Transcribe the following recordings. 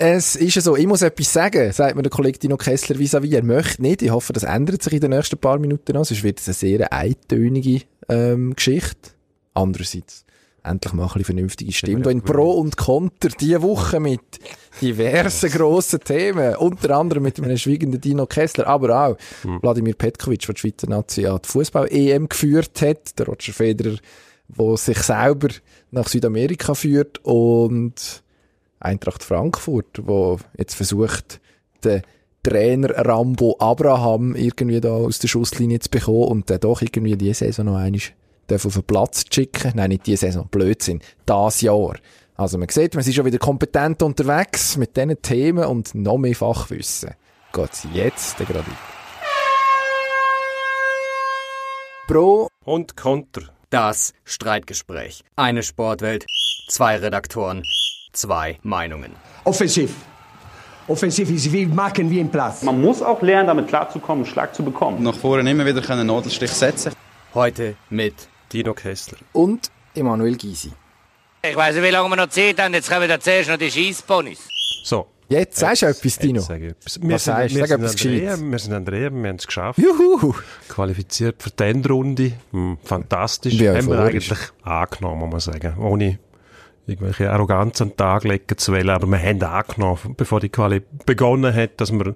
Es ist ja so, ich muss etwas sagen, sagt mir der Kollege Dino Kessler vis-à-vis. Er möchte nicht. Ich hoffe, das ändert sich in den nächsten paar Minuten noch. Sonst wird es eine sehr eintönige ähm, Geschichte. Andererseits endlich mal ein bisschen vernünftige Stimme. Da in Pro und Konter diese Woche mit diversen grossen Themen. Unter anderem mit einem schwiegenden Dino Kessler, aber auch Hm. Wladimir Petkovic, der die Schweizer Nazi an die Fußball-EM geführt hat. Der Roger Federer, der sich selber nach Südamerika führt und Eintracht Frankfurt, wo jetzt versucht, den Trainer Rambo Abraham irgendwie da aus der Schusslinie zu bekommen und dann doch irgendwie diese Saison noch einmal darf auf den Platz zu schicken. Nein, nicht diese Saison, Blödsinn. Das Jahr. Also man sieht, man ist schon wieder kompetent unterwegs mit diesen Themen und noch mehr Fachwissen. Geht's jetzt gerade weiter. Pro Und Konter. Das Streitgespräch. Eine Sportwelt, zwei Redaktoren, zwei Meinungen. Offensiv. Offensiv ist wie machen wie im Platz. Man muss auch lernen, damit klarzukommen, einen Schlag zu bekommen. nach vorne immer wieder einen Nadelstich setzen Heute mit Dino Kessler. und Emanuel Gysi. Ich weiß nicht, wie lange wir noch Zeit haben. Jetzt kommen da zuerst noch die Scheissponys. So. Jetzt sagst du etwas, Dino. Ich etwas. Wir Was sind, sagst du? wir Sag sind etwas Gescheites. Wir sind an der EM, wir haben es geschafft. Juhu! Qualifiziert für die Endrunde. Hm, fantastisch. Wie haben wir eigentlich angenommen, muss man sagen. Ohne irgendwelche Arroganz an den Tag legen zu wollen. Aber wir haben angenommen, bevor die Quali begonnen hat, dass wir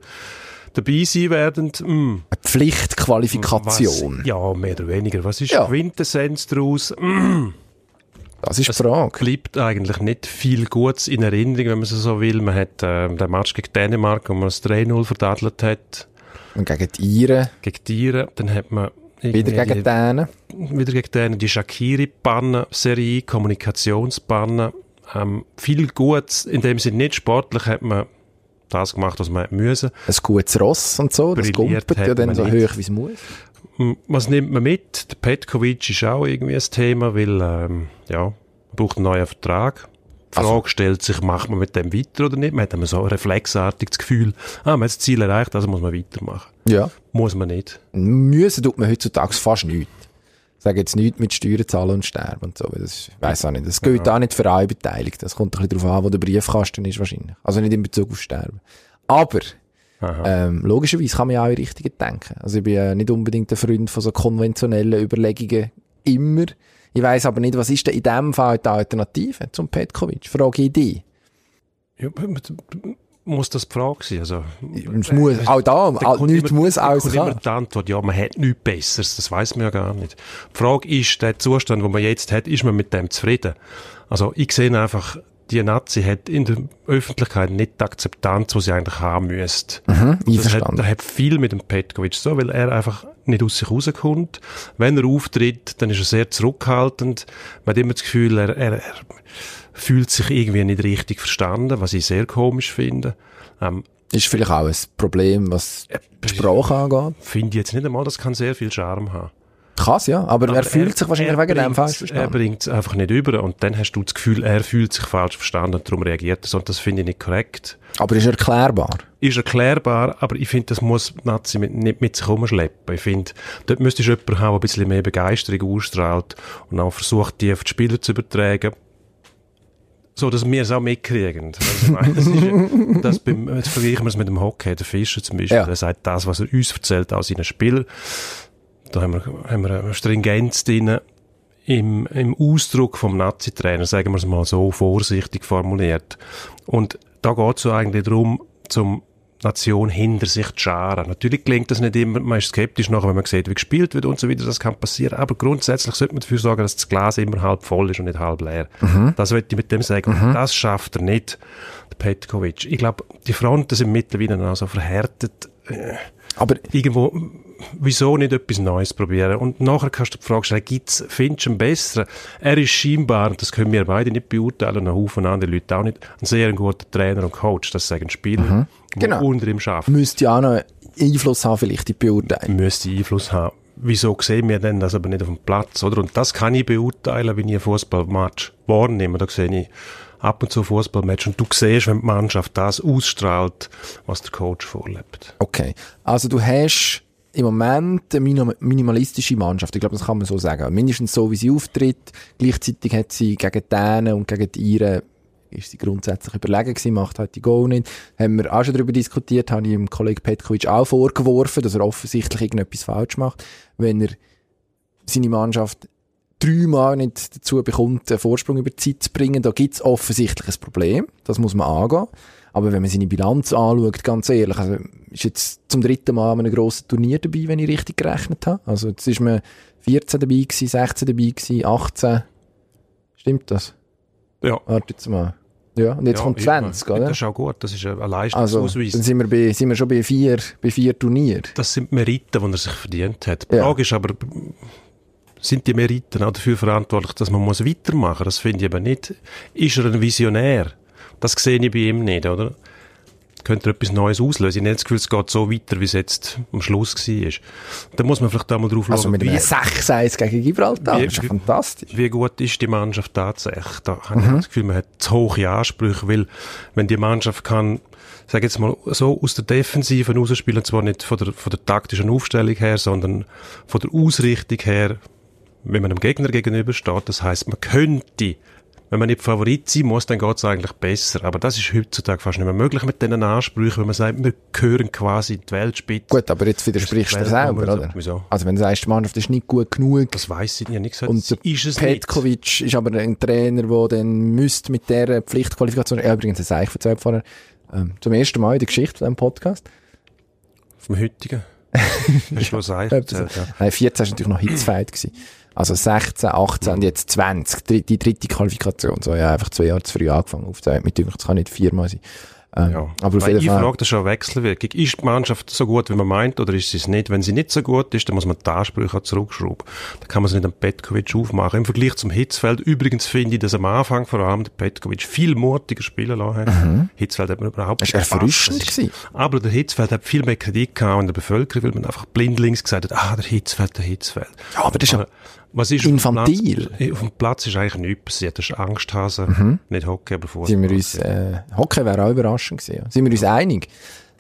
dabei sein werden. Hm, Eine Pflichtqualifikation. Was, ja, mehr oder weniger. Was ist Ja. Quintessenz daraus? Hm, Das ist die Frage. bleibt eigentlich nicht viel Gutes in Erinnerung, wenn man so so will. Man hat äh, den Match gegen Dänemark, wo man das 3-0 verdadelt hat, Und gegen die Iren, gegen die Iren. Dann hat man wieder gegen die, denen. Wieder gegen die Shakiri-Banner-Serie, Kommunikationsbanner. Ähm, viel Gutes, in dem Sinne nicht sportlich, hat man das gemacht, was man müssen. Ein gutes Ross und so, das gumpert ja hat dann so nicht. hoch, wie es muss. Was nimmt man mit? Der Petkovic ist auch irgendwie ein Thema, weil, ähm, ja, man braucht einen neuen Vertrag. Die Frage Also- stellt sich, macht man mit dem weiter oder nicht? Man hat immer so reflexartig das Gefühl, ah, man hat das Ziel erreicht, also muss man weitermachen. Ja. Muss man nicht. Müssen tut man heutzutage fast nichts. Sage jetzt nichts mit Steuern zahlen und sterben und so. Das, weiss auch nicht. Das gilt auch nicht für alle Beteiligten. Das kommt ein bisschen darauf an, wo der Briefkasten ist wahrscheinlich. Also nicht in Bezug auf Sterben. Aber, ähm, logischerweise kann man ja auch in Richtungen denken. Also ich bin ja nicht unbedingt ein Freund von so konventionellen Überlegungen. Immer. Ich weiss aber nicht, was ist denn in dem Fall die Alternative zum Petkovic? Frage ich dich. Ja, muss das die Frage sein? Also, Es muss, auch da, kommt nichts immer- muss alles kommt immer die Antwort, ja, man hat nichts Besseres, das weiß man ja gar nicht. Die Frage ist, der Zustand, den man jetzt hat, ist man mit dem zufrieden? Also ich sehe einfach, die Nazi hat in der Öffentlichkeit nicht die Akzeptanz, die sie eigentlich haben müsste. das hat, das hat viel mit dem Petkovic so, weil er einfach nicht aus sich rauskommt. Wenn er auftritt, dann ist er sehr zurückhaltend. Man hat immer das Gefühl, er, er, er fühlt sich irgendwie nicht richtig verstanden, was ich sehr komisch finde. Ähm, Ist vielleicht auch ein Problem, was die Sprache angeht. finde ich jetzt nicht einmal, das kann sehr viel Charme haben. Kann's, ja. Aber, er fühlt sich wahrscheinlich er wegen dem falsch Er verstanden. bringt es einfach nicht über und dann hast du das Gefühl, er fühlt sich falsch verstanden und darum reagiert er. Und das finde ich nicht korrekt. Aber ist erklärbar. Ist erklärbar, aber ich finde, das muss Nazi mit, nicht mit sich herumschleppen. Ich finde, dort müsstest du jemanden haben, der ein bisschen mehr Begeisterung ausstrahlt und auch versucht, die auf die Spieler zu übertragen. So, dass wir es auch mitkriegen. Also, ich meine, das, ist, das jetzt vergleichen wir es mit dem Hockey. Der Fischer zum Beispiel, Ja. der sagt das, was er uns erzählt, auch seinen Spielern. Da haben wir, haben wir eine Stringenz drin im, im Ausdruck vom Nazi-Trainer, sagen wir es mal so vorsichtig formuliert. Und da geht es so eigentlich darum, zum Nation hinter sich zu scharen. Natürlich gelingt das nicht immer, man ist skeptisch nachher, wenn man sieht, wie gespielt wird und so weiter, das kann passieren, aber grundsätzlich sollte man dafür sorgen, dass das Glas immer halb voll ist und nicht halb leer. Das wollte ich mit dem sagen. Und das schafft er nicht, der Petkovic. Ich glaube, die Fronten sind mittlerweile auch so verhärtet, Aber irgendwo, wieso nicht etwas Neues probieren? Und nachher kannst du die Frage stellen, gibt's, findest du einen besseren? Er ist scheinbar, und das können wir beide nicht beurteilen, und ein Haufen andere Leute auch nicht, ein sehr guter Trainer und Coach, das sagen Spieler, die Genau. unter ihm arbeiten, müsste ja auch noch Einfluss haben, vielleicht die Beurteilung. müsste Einfluss haben. Wieso sehen wir denn das aber nicht auf dem Platz, oder? Und das kann ich beurteilen, wenn ich einen Fußballmatch wahrnehme. Da sehe ich ab und zu Fußballmatch und du siehst, wenn die Mannschaft das ausstrahlt, was der Coach vorlebt. Okay. Also du hast im Moment eine minim- minimalistische Mannschaft. Ich glaube, das kann man so sagen. Mindestens so, wie sie auftritt. Gleichzeitig hat sie gegen Dänen und gegen die ist sie grundsätzlich überlegen gewesen, macht halt die Goal nicht. Haben wir auch schon darüber diskutiert, habe ich dem Kollegen Petkovic auch vorgeworfen, dass er offensichtlich irgendetwas falsch macht, wenn er seine Mannschaft dreimal nicht dazu bekommt, einen Vorsprung über die Zeit zu bringen, da gibt es offensichtlich ein Problem. Das muss man angehen. Aber wenn man seine Bilanz anschaut, ganz ehrlich, also ist jetzt zum dritten Mal an einem grossen Turnier dabei, wenn ich richtig gerechnet habe. Also jetzt ist man 14 dabei gewesen, 16 dabei gewesen, 18. Stimmt das? Ja. Warte jetzt mal. Ja, und jetzt Ja, kommt eben. 20, oder? Das ist auch gut, das ist ein Also, Leistungsausweis. dann sind wir, bei, sind wir schon bei vier, bei vier Turnieren. das sind Meriten, die er sich verdient hat. Die Ja. Frage ist aber, sind die Meriten auch dafür verantwortlich, dass man muss weitermachen muss? Das finde ich eben nicht. Ist er ein Visionär? Das sehe ich bei ihm nicht, oder? Könnte er etwas Neues auslösen? Ich habe nicht das Gefühl, es geht so weiter, wie es jetzt am Schluss war. Da muss man vielleicht auch mal drauf Also schauen, mit wie, einem 6-1 gegen Gibraltar. wie- das ist ja fantastisch. wie gut ist die Mannschaft tatsächlich? Da habe Mhm. ich das Gefühl, man hat zu hohe Ansprüche, weil wenn die Mannschaft kann, sage jetzt mal, so aus der Defensive rausspielen, zwar nicht von der, von der taktischen Aufstellung her, sondern von der Ausrichtung her, wenn man einem Gegner gegenübersteht, das heißt, man könnte, wenn man nicht Favorit sein muss, dann geht es eigentlich besser. Aber das ist heutzutage fast nicht mehr möglich mit diesen Ansprüchen, wenn man sagt, wir gehören quasi in die Weltspitze. Gut, aber jetzt widersprichst du selber, oder? Wieso? Also wenn du sagst, die Mannschaft ist nicht gut genug, Das weiss ich, habe nicht gesagt, Und ist es Petkovic ist aber ein Trainer, der dann müsste mit dieser Pflichtqualifikation, ja, übrigens, das habe ich erzählt vorher, ähm, zum ersten Mal in der Geschichte von diesem Podcast. nicht. Vom heutigen. Hast du was erzählt, ja. Nein, 14 war natürlich noch Hitzfight. Also 16, 18 und jetzt 20. Die, die dritte Qualifikation. So, ja, einfach zwei Jahre zu früh angefangen aufzunehmen. Mit das kann nicht viermal sein. Ähm, Ja. Aber auf jeden ich Fall. frage das schon Wechselwirkung. Ist die Mannschaft so gut, wie man meint, oder ist sie es nicht? Wenn sie nicht so gut ist, dann muss man die Ansprüche zurückschrauben. Dann kann man es nicht am Petkovic aufmachen. Im Vergleich zum Hitzfeld, übrigens finde ich, dass am Anfang vor allem der Petkovic viel mutiger spielen lassen hat. Hitzfeld hat man überhaupt Das nicht war gepasst. erfrischend Das ist- gewesen. Aber der Hitzfeld hat viel mehr Kritik gehabt in der Bevölkerung, weil man einfach blindlings gesagt hat, ah, der Hitzfeld, der Hitzfeld. Ja, aber das ist ja Aber was ist infantil. Auf dem, Platz, auf dem Platz ist eigentlich nichts passiert. Das ist Angsthase. Nicht Hockey, aber Fußball. sind wir uns, äh, Hockey wäre auch überraschend gewesen. Ja. Sind wir uns einig?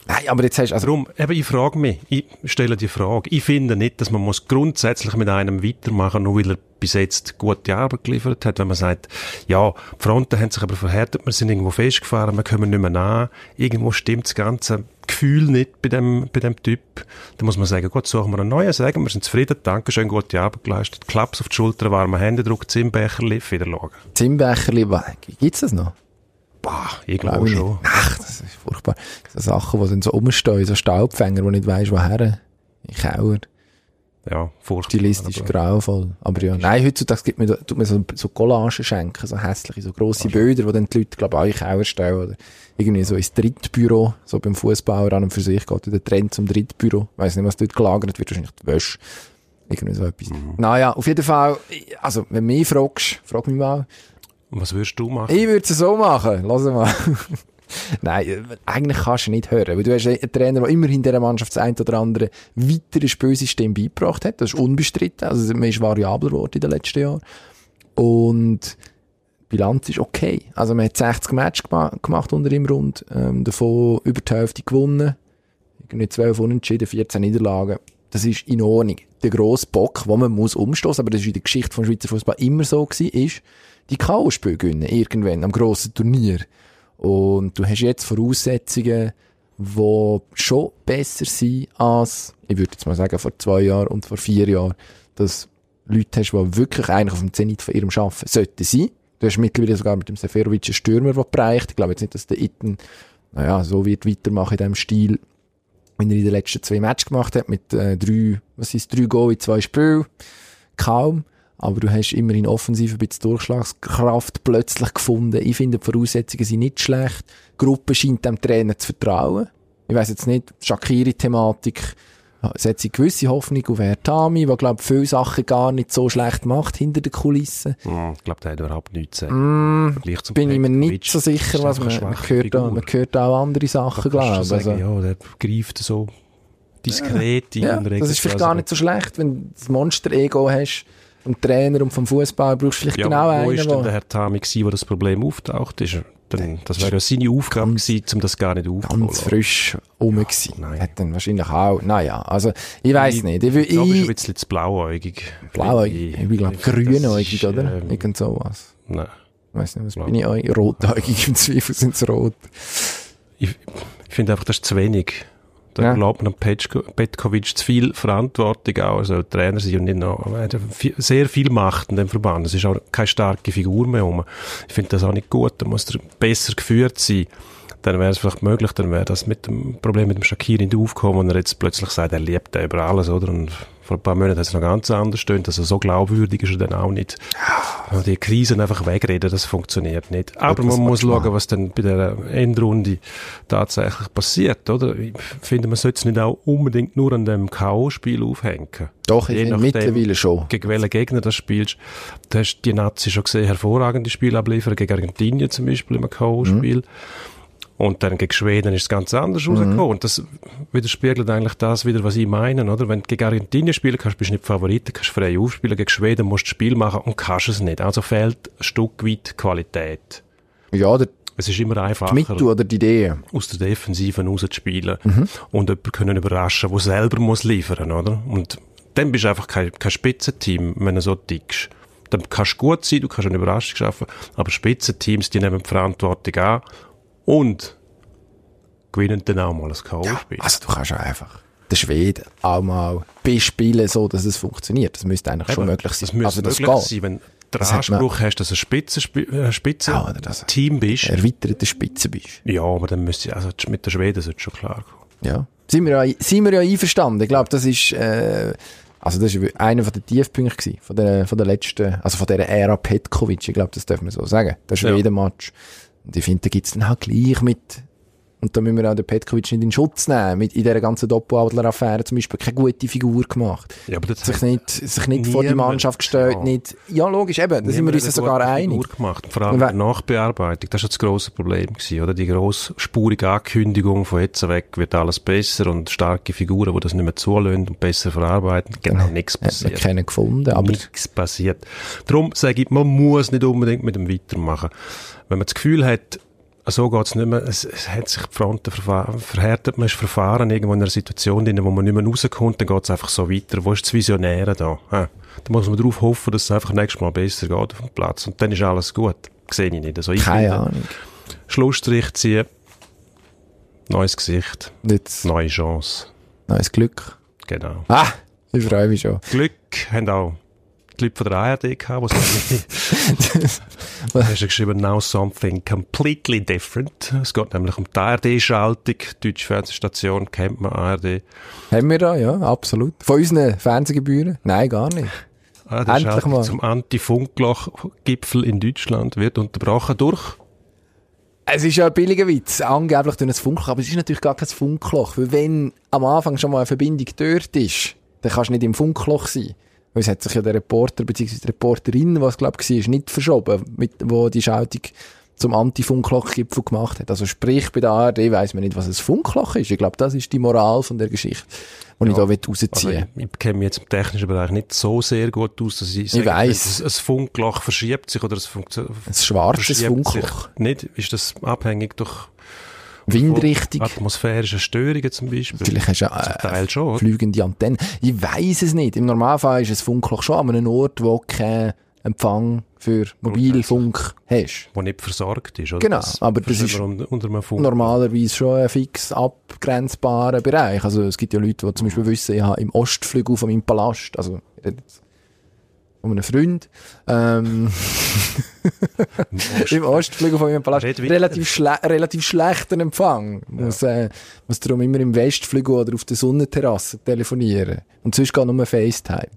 Nein, aber jetzt hast du, also, Darum, eben, ich frage mich, ich stelle die Frage, ich finde nicht, dass man muss grundsätzlich mit einem weitermachen, nur weil er bis jetzt gute Arbeit geliefert hat. Wenn man sagt, ja, die Fronten haben sich aber verhärtet, wir sind irgendwo festgefahren, wir kommen nicht mehr nach, irgendwo stimmt das ganze Gefühl nicht bei dem, bei dem Typ, dann muss man sagen, gut, suchen wir einen neuen, sagen wir sind zufrieden, danke schön, gute Arbeit geleistet, Klaps auf die Schulter, warme Hände, Druck, Zimbecherli, wieder schauen. Zimbecherli, gibt's das noch? Bah, irgendwo ich schon. nicht. Ach, das ist furchtbar. So Sachen, die dann so rumstehen, so Staubfänger, wo nicht weisst, woher. In Keller. Ja, furchtbar. Stilistisch aber- grauenvoll. Aber ja, nein, heutzutage gibt man, tut man so, so Collagen schenken, so hässliche, so grosse Bilder, wo dann die Leute, glaube ich, auch stellen, oder irgendwie so ins Drittbüro, so beim Fußbauer an und für sich geht der Trend zum Drittbüro. Weiss nicht, was dort gelagert wird, wahrscheinlich die Wäsche. Irgendwie so etwas. Naja, auf jeden Fall, also, wenn du mich fragst, frag mich mal, Und was würdest du machen? ich würde es so machen. Lass mal. Nein, eigentlich kannst du nicht hören, weil du hast einen Trainer, der immerhin dieser Mannschaft das ein oder andere weitere Spielsystem beigebracht hat. Das ist unbestritten. Also man ist variabler geworden in den letzten Jahren. Und die Bilanz ist okay. Also man hat 60 Matches gema gemacht unter ihm rund, ähm, davon über die Hälfte gewonnen. Irgendwie 12 Unentschieden, 14 Niederlagen. Das ist in Ordnung. Der grosse Bock, wo man muss umstoßen, aber das ist in der Geschichte vom Schweizer Fußball immer so gewesen, ist, die K.O.-Spiele gewinnen, irgendwann, am grossen Turnier. Und du hast jetzt Voraussetzungen, die schon besser sind als, ich würde jetzt mal sagen, vor zwei Jahren und vor vier Jahren, dass Leute hast, die wirklich eigentlich auf dem Zenit von ihrem Arbeiten sollten sein. Du hast mittlerweile sogar mit dem Seferovic einen Stürmer, der bereicht. Ich glaube jetzt nicht, dass der Itten, naja, so wird weitermachen in diesem Stil, wie er in den letzten zwei Matches gemacht hat, mit äh, drei, was ist drei Goal in zwei Spielen. Kaum. Aber du hast immerhin offensiv ein bisschen Durchschlagskraft plötzlich gefunden. Ich finde, die Voraussetzungen sind nicht schlecht. Die Gruppe scheint dem Trainer zu vertrauen. Ich weiss jetzt nicht, Shakiri-Thematik, setze ich gewisse Hoffnung auf Herr Tami, der, glaube viele Sachen gar nicht so schlecht macht hinter den Kulissen. Ich glaube, der hat überhaupt nichts zu sagen. Mm, bin ich mir nicht so sicher, was man, man, hört da, Figur. man hört auch andere Sachen, glaube ich. Also, ja, der greift so diskret in ja, das ist vielleicht gar nicht so schlecht, wenn du das Monster-Ego hast, vom Trainer und vom Fußball brauchst du vielleicht Ja, genau wo einen, ist denn der Herr Tami gewesen, wo das Problem auftaucht? Ist er, dann, das wäre ja seine Aufgabe gewesen, um das gar nicht aufzuholen. ganz frisch rum gewesen. nein. Hat dann wahrscheinlich auch, naja, also, ich weiss Ich- nicht. Ich, will- Ich glaube, ist ein ich, bisschen zu blauäugig. blauäugig, ich glaube, finde, das grünäugig, ist, oder? ähm, Irgend sowas. Nein. Ich weiss nicht, was Ja. bin ich? Rotäugig, im Zweifel sind es rot. Ich, ich finde einfach, das ist zu wenig. Da Ja. erlaubt man Petko, Petkovic zu viel Verantwortung auch. Er soll Trainer sein und nicht noch, er hat sehr viel Macht in dem Verband. Es ist auch keine starke Figur mehr rum. Ich finde das auch nicht gut. Da muss er besser geführt sein. Dann wäre es vielleicht möglich, dann wäre das mit dem Problem mit dem Shakir nicht aufgekommen und er jetzt plötzlich sagt, er liebt den über alles, oder? Und vor ein paar Monaten hat es noch ganz anders stehen, also so glaubwürdig ist er dann auch nicht. Ja, die Krisen einfach wegreden, das funktioniert nicht. Aber man muss du schauen, was dann bei der Endrunde tatsächlich passiert, oder? Ich finde, man sollte es nicht auch unbedingt nur an dem K.O.-Spiel aufhängen. Doch, ich nachdem, mittlerweile schon. Gegen welchen Gegner das spielst. Du hast die Nazi schon gesehen, hervorragende Spiele abliefern, gegen Argentinien zum Beispiel im K.O.-Spiel. Mhm. Und dann gegen Schweden ist es ganz anders rausgekommen. Und das widerspiegelt eigentlich das wieder, was ich meine, oder? Wenn du gegen Argentinien spielen kannst, bist du nicht Favorit, kannst frei aufspielen. Gegen Schweden musst du das Spiel machen und kannst es nicht. Also fehlt ein Stück weit Qualität. Ja, der, Es ist immer die einfacher Mittel oder die Idee. aus der Defensive rauszuspielen Mhm. und jemanden können überraschen, der selber muss liefern, oder? Und dann bist du einfach kein, kein Spitzenteam, wenn du so tickst. Dann kannst du gut sein, du kannst eine Überraschung schaffen, aber Spitzenteams, die nehmen die Verantwortung an und gewinnen dann auch mal ein K.O.-Spiel. Also du kannst auch einfach den Schweden auch mal bespielen, so dass es funktioniert. Das müsste eigentlich schon Eben, möglich sein. Das müsste also das möglich geht. sein, wenn du den Anspruch hast, dass du ein Spitzenteam äh, Spitzen Ja, Team bist. Erweiterte Spitze bist. Ja, aber dann müsste also mit der Schweden sollte schon klar kommen. Ja. Sind wir ja, sind wir ja einverstanden. Ich glaube, das ist, äh, also das ist einer von den Tiefpunkten gewesen, von der, von der letzten, also von der Ära Petkovic. Ich glaube, das darf man so sagen. Der Ja. Und ich finde, da gibt's dann halt gleich mit, und da müssen wir auch den Petkovic nicht in Schutz nehmen, mit in dieser ganzen Doppel-Adler-Affäre zum Beispiel keine gute Figur gemacht. Ja, aber das Sich nicht, sich nicht vor die Mannschaft gestellt, Ja. nicht, ja, logisch, eben, da sind wir uns sogar einig. Figur Gemacht. Vor allem die Nachbearbeitung, das war das grosse Problem gewesen, oder? Die grossspurige Ankündigung von jetzt weg wird alles besser und starke Figuren, die das nicht mehr zulassen und besser verarbeiten. Genau, nichts passiert. keinen gefunden, aber Nichts passiert. Darum sage ich, man muss nicht unbedingt mit dem weitermachen. Wenn man das Gefühl hat, so geht's nicht mehr, es, es hat sich die Fronten verhärtet, man ist verfahren irgendwo in einer Situation drin, wo man nicht mehr rauskommt, dann geht's einfach so weiter. Wo ist das Visionäre da? Ja. Da muss man darauf hoffen, dass es einfach nächstes Mal besser geht auf dem Platz. Und dann ist alles gut. Sehe ich nicht. Also ich keine Ahnung. Schlussstrich ziehen, neues Gesicht, Jetzt, neue Chance. neues Glück. Genau. Ah, ich freue mich schon. Glück haben auch die Leute von der ARD gehabt, die Du hast ja geschrieben, now something completely different. Es geht nämlich um die ARD-Schaltung. Deutsche Fernsehstation kennt man ARD. Haben wir da, ja, absolut. Von unseren Fernsehgebühren? Nein, gar nicht. Ah, die Endlich Schaltung mal. zum Anti-Funkloch-Gipfel in Deutschland wird unterbrochen durch Es ist ja ein billiger Witz, angeblich durch ein Funkloch, aber es ist natürlich gar kein Funkloch, weil wenn am Anfang schon mal eine Verbindung dort ist, dann kannst du nicht im Funkloch sein. Weil es hat sich ja der Reporter, bzw. die Reporterin, was glaube ich war, nicht verschoben, mit, wo die Schaltung zum Anti-Funkloch-Gipfel gemacht hat. Also sprich, bei der ARD weiss man nicht, was ein Funkloch ist. Ich glaube, das ist die Moral von der Geschichte, die ich da Also rausziehen ich, ich kenne mich jetzt im technischen Bereich nicht so sehr gut aus, dass ich sage, weiss. ein Funkloch verschiebt sich oder es funktioniert. Ein schwarzes Funkloch. Nicht? Ist das abhängig durch Windrichtung. atmosphärische Störungen zum Beispiel? Vielleicht hast du ja äh, fliegende Antennen. Ich weiß es nicht. Im Normalfall ist ein Funkloch schon an einem Ort, wo kein Empfang für Mobilfunk hast. wo nicht versorgt ist. Oder? Genau, aber das ist. Normalerweise schon ein fix abgrenzbarer Bereich. Also es gibt ja Leute, die zum Beispiel wissen, ich habe im Ostflügel von meinem Palast, also jetzt von einem Freund, ähm, im Ostflügel von meinem Palast, relativ, schle relativ schlechten Empfang. Muss, äh, muss darum immer im Westflügel oder auf der Sonnenterrasse telefonieren. Und sonst geht nur FaceTime.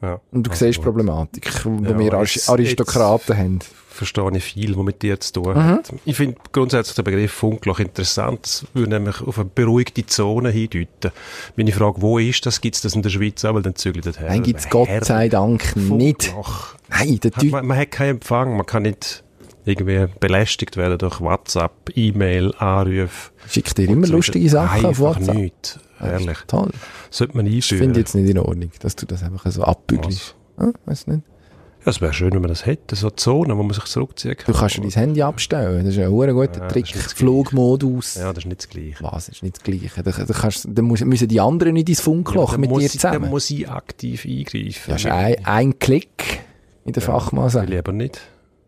Ja. Und du Also, siehst die Problematik, wenn Ja, wir jetzt- Arist- Aristokraten haben. Verstehe ich viel, was mit dir zu tun Mhm. hat. Ich finde grundsätzlich den Begriff Funkloch interessant. Das würde nämlich auf eine beruhigte Zone hindeuten. Meine Frage, wo ist das? Gibt es das in der Schweiz auch? Weil dann zügelt das her. Nein, gibt's Gott sei Dank nicht. Funkloch. Nein, der Typ, man, man hat keinen Empfang, man kann nicht irgendwie belästigt werden durch WhatsApp, E-Mail, Anrufe. schickt dir immer So lustige Sachen auf WhatsApp. nichts. Ehrlich. Toll. Sollte man Ich einführen. finde jetzt nicht in Ordnung, dass du das einfach so abbügelst. Ah, weiss nicht. Ja, es wäre schön, wenn man das hätte. So Zonen, wo man sich zurückziehen kann. Du kannst dir dein Handy abstellen. Das ist ein hure guter Ja, das Trick. das Flugmodus. Ja, das ist nicht das Gleiche. Was? ist nicht das Gleiche. Da, da kannst, dann muss- müssen die anderen nicht ins Funkloch dann mit dir ich, Dann zusammen. muss ich aktiv eingreifen. Ja, ist ein, ein Klick, wie der Fachmann Will sagt. ich aber nicht.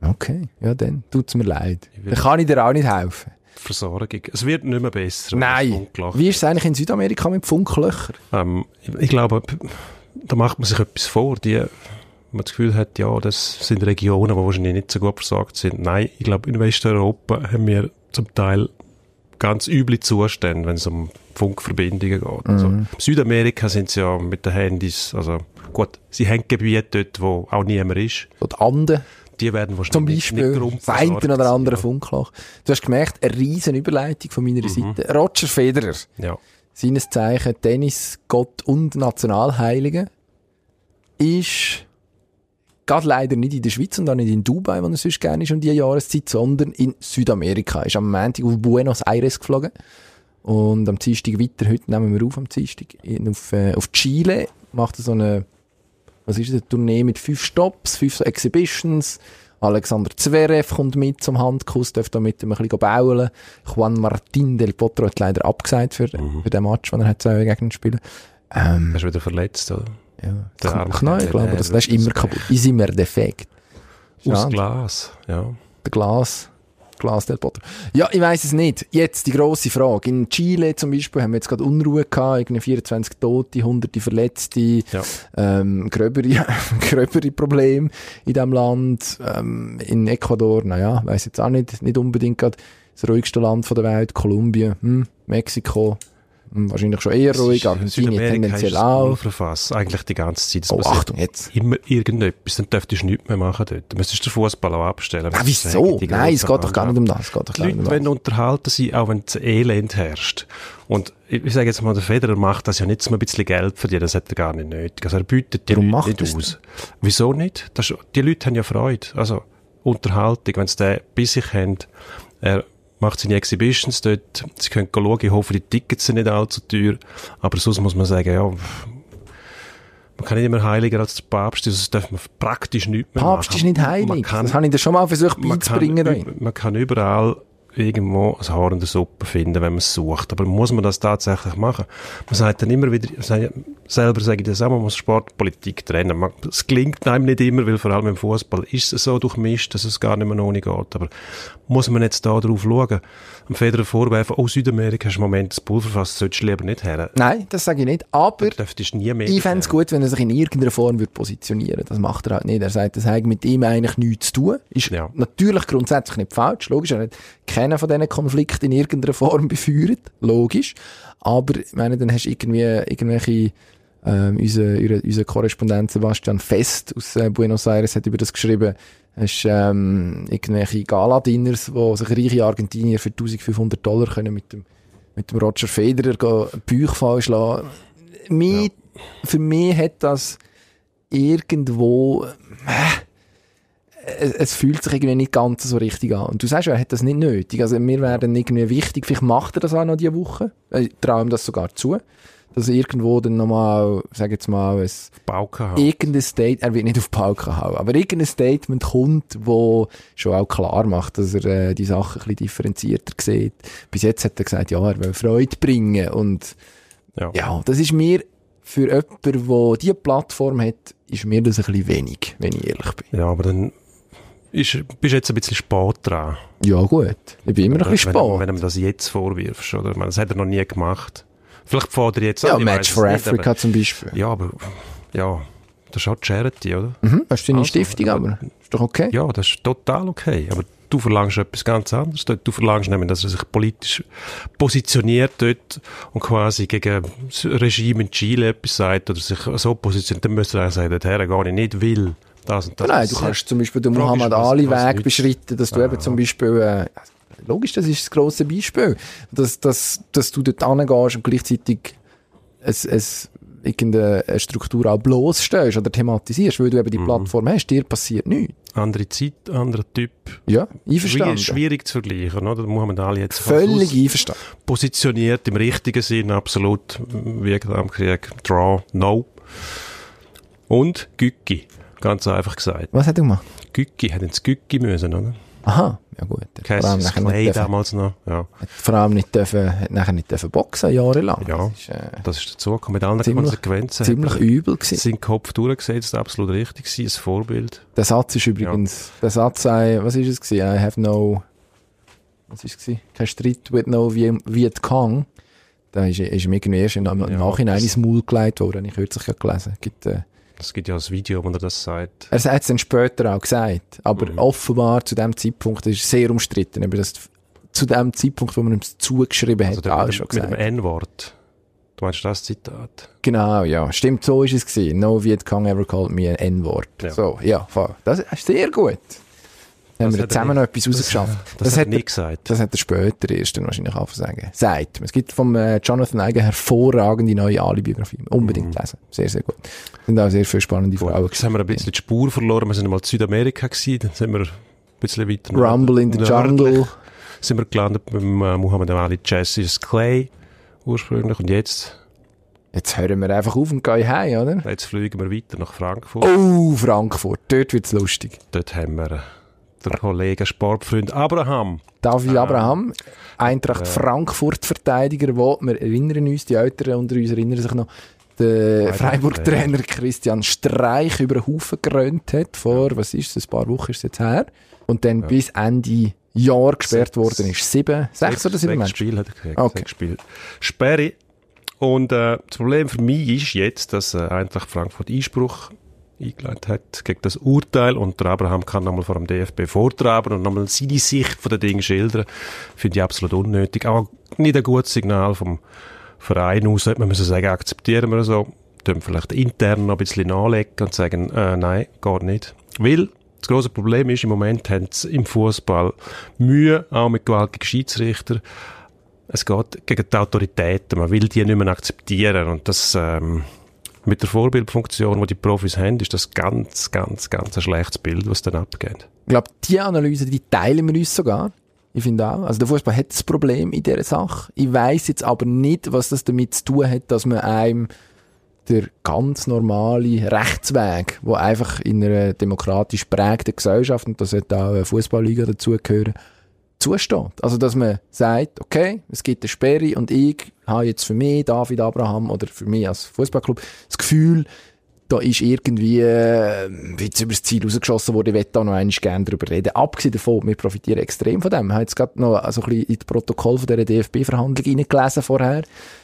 Okay, ja dann tut's mir leid. Dann kann ich dir auch nicht helfen. Versorgung. Es wird nicht mehr besser. Nein. Wie ist es eigentlich in Südamerika mit Funklöchern? Ähm, ich, ich glaube, da macht man sich etwas vor. Die, man das Gefühl hat, ja, das sind Regionen, die wahrscheinlich nicht so gut versorgt sind. Nein, ich glaube, in Westeuropa haben wir zum Teil ganz üble Zustände, wenn es um Funkverbindungen geht. Also, Mhm. Südamerika sind sie ja mit den Handys, also gut, sie haben Gebiete dort, wo auch niemand ist. So die Anden Die werden wahrscheinlich zum Beispiel, nicht das eine oder andere sein, Funkloch. Du hast gemerkt, eine riesen Überleitung von meiner Seite. Roger Federer, Ja. ja. seines Zeichen Tennisgott und Nationalheilige, ist gerade leider nicht in der Schweiz und auch nicht in Dubai, wo er sonst gerne ist um diese Jahreszeit, sondern in Südamerika. Er ist am Montag auf Buenos Aires geflogen und am Dienstag weiter, heute nehmen wir auf am Dienstag, auf, äh, auf Chile, macht er so eine, was ist das, eine Tournee mit fünf Stops, fünf so Exhibitions, Alexander Zverev kommt mit zum Handkuss, darf da mit ihm ein bisschen bauen. Juan Martín del Potro hat leider abgesagt für, für den Match, den er hat gegen ihn spielen. Ähm, Er ist wieder verletzt, oder? Ja, das arme Knie, Kerl, glaube ich, das ist immer kaputt. Ist immer defekt. Aus Schade. Glas, ja. Der Glas, Glas del Potro. Ja, ich weiß es nicht. Jetzt die grosse Frage. In Chile zum Beispiel haben wir jetzt gerade Unruhe gehabt, irgendwie 24 Tote, hunderte Verletzte, Ja. ähm, gröbere, gröbere Probleme in diesem Land. Ähm, in Ecuador, naja, weiß jetzt auch nicht, nicht unbedingt gerade das ruhigste Land von der Welt. Kolumbien, hm, Mexiko, wahrscheinlich schon eher ruhig, Argentinien Südamerika tendenziell auch. Pulverfass, eigentlich die ganze Zeit. Es Oh, Achtung jetzt. Immer irgendetwas, dann dürftest du nichts mehr machen dort. Du müsstest den Fußball auch abstellen. Ah, Das wieso? sagen Nein, es geht doch gar nicht um das. Es geht doch Die gar nicht Leute um wollen das. unterhalten sein, auch wenn das Elend herrscht. Und ich, sage jetzt mal, der Federer macht das ja nicht, um ein bisschen Geld verdienen, das hat er gar nicht nötig. Also er bietet die Warum Leute macht nicht aus. Wieso nicht? Das, die Leute haben ja Freude. Also Unterhaltung, wenn sie den bei sich haben. Er macht seine Exhibitions dort, sie können schauen, ich hoffe, die Tickets sind nicht allzu teuer, aber sonst muss man sagen, ja, man kann nicht immer heiliger als der Papst, das darf man praktisch nicht mehr Papst machen. ist nicht Man heilig. kann- Das habe ich dir schon mal versucht man beizubringen. kann, da. üb- man kann überall irgendwo ein Haar in der Suppe finden, wenn man es sucht. Aber muss man das tatsächlich machen? Man sagt dann immer wieder, selber sage ich das auch, man muss Sport und Politik trennen. Es gelingt einem nicht immer, weil vor allem im Fußball ist es so durchmischt, dass es gar nicht mehr ohne geht. Aber muss man jetzt da drauf schauen? Am Federer vorwerfen, oh, Südamerika ist im Moment das Pulverfass, solltest du lieber nicht her. Nein, das sage ich nicht. Aber Du dürftest nie mehr. ich fände es gut, wenn er sich in irgendeiner Form würde positionieren Das macht er halt nicht. Er sagt, das hat mit ihm eigentlich nichts zu tun. Ist Ja. natürlich grundsätzlich nicht falsch. Logisch, er hat keinen von diesen Konflikten in irgendeiner Form befeuert. Logisch. Aber, ich meine, dann hast du irgendwie, irgendwelche, ähm, unser, unser, Korrespondent Sebastian Fest aus äh, Buenos Aires hat über das geschrieben, hast ähm, irgendwelche Gala-Dinners, wo sich reiche Argentinier für 1500 Dollar können mit dem, mit dem Roger Federer Bauch fallen schlagen. Mich, Für mich hat das irgendwo, äh, es, es fühlt sich irgendwie nicht ganz so richtig an. Und du sagst ja, er hat das nicht nötig. Also mir wäre dann irgendwie wichtig, vielleicht macht er das auch noch diese Woche. Ich traue ihm das sogar zu. Dass er irgendwo dann nochmal, sag jetzt mal, ein haben. irgendein Statement, er wird nicht auf die Pauke hauen, aber irgendein Statement kommt, wo schon auch klar macht, dass er äh, die Sachen ein bisschen differenzierter sieht. Bis jetzt hat er gesagt, ja, er will Freude bringen und Ja. ja, das ist mir für jemanden, der diese Plattform hat, ist mir das ein bisschen wenig, wenn ich ehrlich bin. ja, aber dann ist, bist du jetzt ein bisschen spät dran. Ja gut, ich bin immer ein bisschen wenn, spät. Wenn du ihm das jetzt vorwirfst, oder? Meine, Das hat er noch nie gemacht. Vielleicht fordert er jetzt ja, an, Match for nicht, Africa zum Beispiel. Aber, ja, aber, ja, das ist halt Charity, oder? Mhm, hast du deine Also, Stiftung, aber- aber ist doch okay. Ja, das ist total okay. Aber du verlangst etwas ganz anderes. Du verlangst nämlich, dass er sich politisch positioniert dort und quasi gegen das Regime in Chile etwas sagt oder sich so positioniert. Dann müsste er sagen, dorthin gehe ich nicht, will das und das. Nein, du kannst zum Beispiel den Muhammad Ali Weg beschreiten, dass du eben zum Beispiel, äh, logisch, das ist das grosse Beispiel, dass, dass, dass du dort hingehst und gleichzeitig es, es irgendeine eine Struktur auch bloßstellst oder thematisierst, weil du eben die Mhm. Plattform hast, dir passiert nichts. Andere Zeit, anderer Typ. Ja, einverstanden. schwierig zu vergleichen, oder? Muhammad Ali jetzt Völlig einverstanden. positioniert im richtigen Sinn, absolut Vietnamkrieg, Draw, No. Und Gücki, ganz einfach gesagt. Was hat er gemacht? Gücki hat ins Gücki müssen, oder? Aha, ja gut. Hat vor allem nachher Clay nicht dürfen, damals noch. Ja, hat vor allem nicht dürfen, hat nachher nicht dürfen boxen, jahrelang. Ja. Das ist, äh, das ist dazugekommen. Mit allen Ziemlich- Konsequenzen. ziemlich übel gewesen. seinen Kopf durchgesetzt, absolut richtig gewesen, ein Vorbild. Der Satz ist übrigens, der Satz sei, was ist es gewesen? I have no, was ist es gewesen? Kein Streit with no Viet Cong. Da ist, ist ihm irgendwie erst im, Ja, Nachhinein ins Maul gelegt worden. Ich kürzlich gelesen. Gibt, äh, Es gibt ja ein Video, wo er das sagt. er hat es dann später auch gesagt. Aber Mhm. offenbar zu dem Zeitpunkt, ist sehr umstritten, aber das, zu dem Zeitpunkt, wo man ihm zugeschrieben hat, Also der, auch schon dem- mit gesagt. dem N-Wort. Du meinst das Zitat? Genau, ja. Stimmt, so ist es gewesen. No Viet Cong ever called me an N-Wort. Ja. So, ja, voll. das ist sehr gut. Dann haben Das wir zusammen noch etwas rausgeschafft. Das, hat er hat er, gesagt. das hat er später erst dann wahrscheinlich auch sagen. Sagt. Es gibt vom äh, Jonathan Eigen hervorragende neue Ali-Biografie. Unbedingt lesen. Sehr, sehr gut. sind auch sehr viele spannende Mhm. Frauen. Jetzt haben wir ein bisschen die Spur verloren. Wir sind mal in Südamerika gewesen, dann sind wir ein bisschen weiter nord- Rumble in the. Jungle. Sind wir gelandet beim äh, Muhammad Ali Cassius Clay ursprünglich und jetzt, Jetzt hören wir einfach auf und gehen heim, oder? jetzt fliegen wir weiter nach Frankfurt. Oh, Frankfurt. Dort wird's lustig. Dort haben wir den Kollegen Sportfreund Abraham. David Ah. Abraham, Eintracht Ja. Frankfurt-Verteidiger, wo, wir erinnern uns, die Älteren unter uns erinnern sich noch, der Freiburg-Trainer Christian Streich über den Haufen gerönt hat, vor, was ist es, ein paar Wochen ist es jetzt her, und dann bis Ende Jahr gesperrt Sechs- worden ist. Sieben, sechs, oder sieben Sechs? Spiele hat er gesagt. Okay. Sechs Spiele. Sperre. Und äh, das Problem für mich ist jetzt, dass äh, Eintracht Frankfurt Einspruch eingeleitet hat gegen das Urteil und der Abraham kann nochmal vor dem DFB vortragen und nochmal seine Sicht von den Dingen schildern. Finde ich absolut unnötig. Auch nicht ein gutes Signal vom Verein aus, hätte man müssen sagen, akzeptieren wir so. Dann vielleicht intern noch ein bisschen nachlegen und sagen, äh, nein, geht nicht. Weil das große Problem ist, im Moment haben sie im Fußball Mühe, auch mit gewaltigen Schiedsrichtern. Es geht gegen die Autoritäten. Man will die nicht mehr akzeptieren. Und das, ähm, mit der Vorbildfunktion, die die Profis haben, ist das ganz, ganz, ganz ein schlechtes Bild, was dann abgeht. Ich glaube, die Analyse, die teilen wir uns sogar. Ich finde auch. Also der Fußball hat das Problem in dieser Sache. Ich weiß jetzt aber nicht, was das damit zu tun hat, dass man einem der ganz normale Rechtsweg, wo einfach in einer demokratisch prägten Gesellschaft, und da sollte auch eine Fußballliga dazugehören, zusteht. Also, dass man sagt, okay, es gibt eine Sperre und ich habe jetzt für mich, David Abraham, oder für mich als Fußballclub, das Gefühl, da ist irgendwie äh, jetzt über das Ziel rausgeschossen worden, ich möchte da noch einmal gerne darüber reden. Abgesehen davon, wir profitieren extrem von dem. Ich habe jetzt gerade noch so ein bisschen in das Protokoll von dieser DFB-Verhandlung hineingelesen vorher.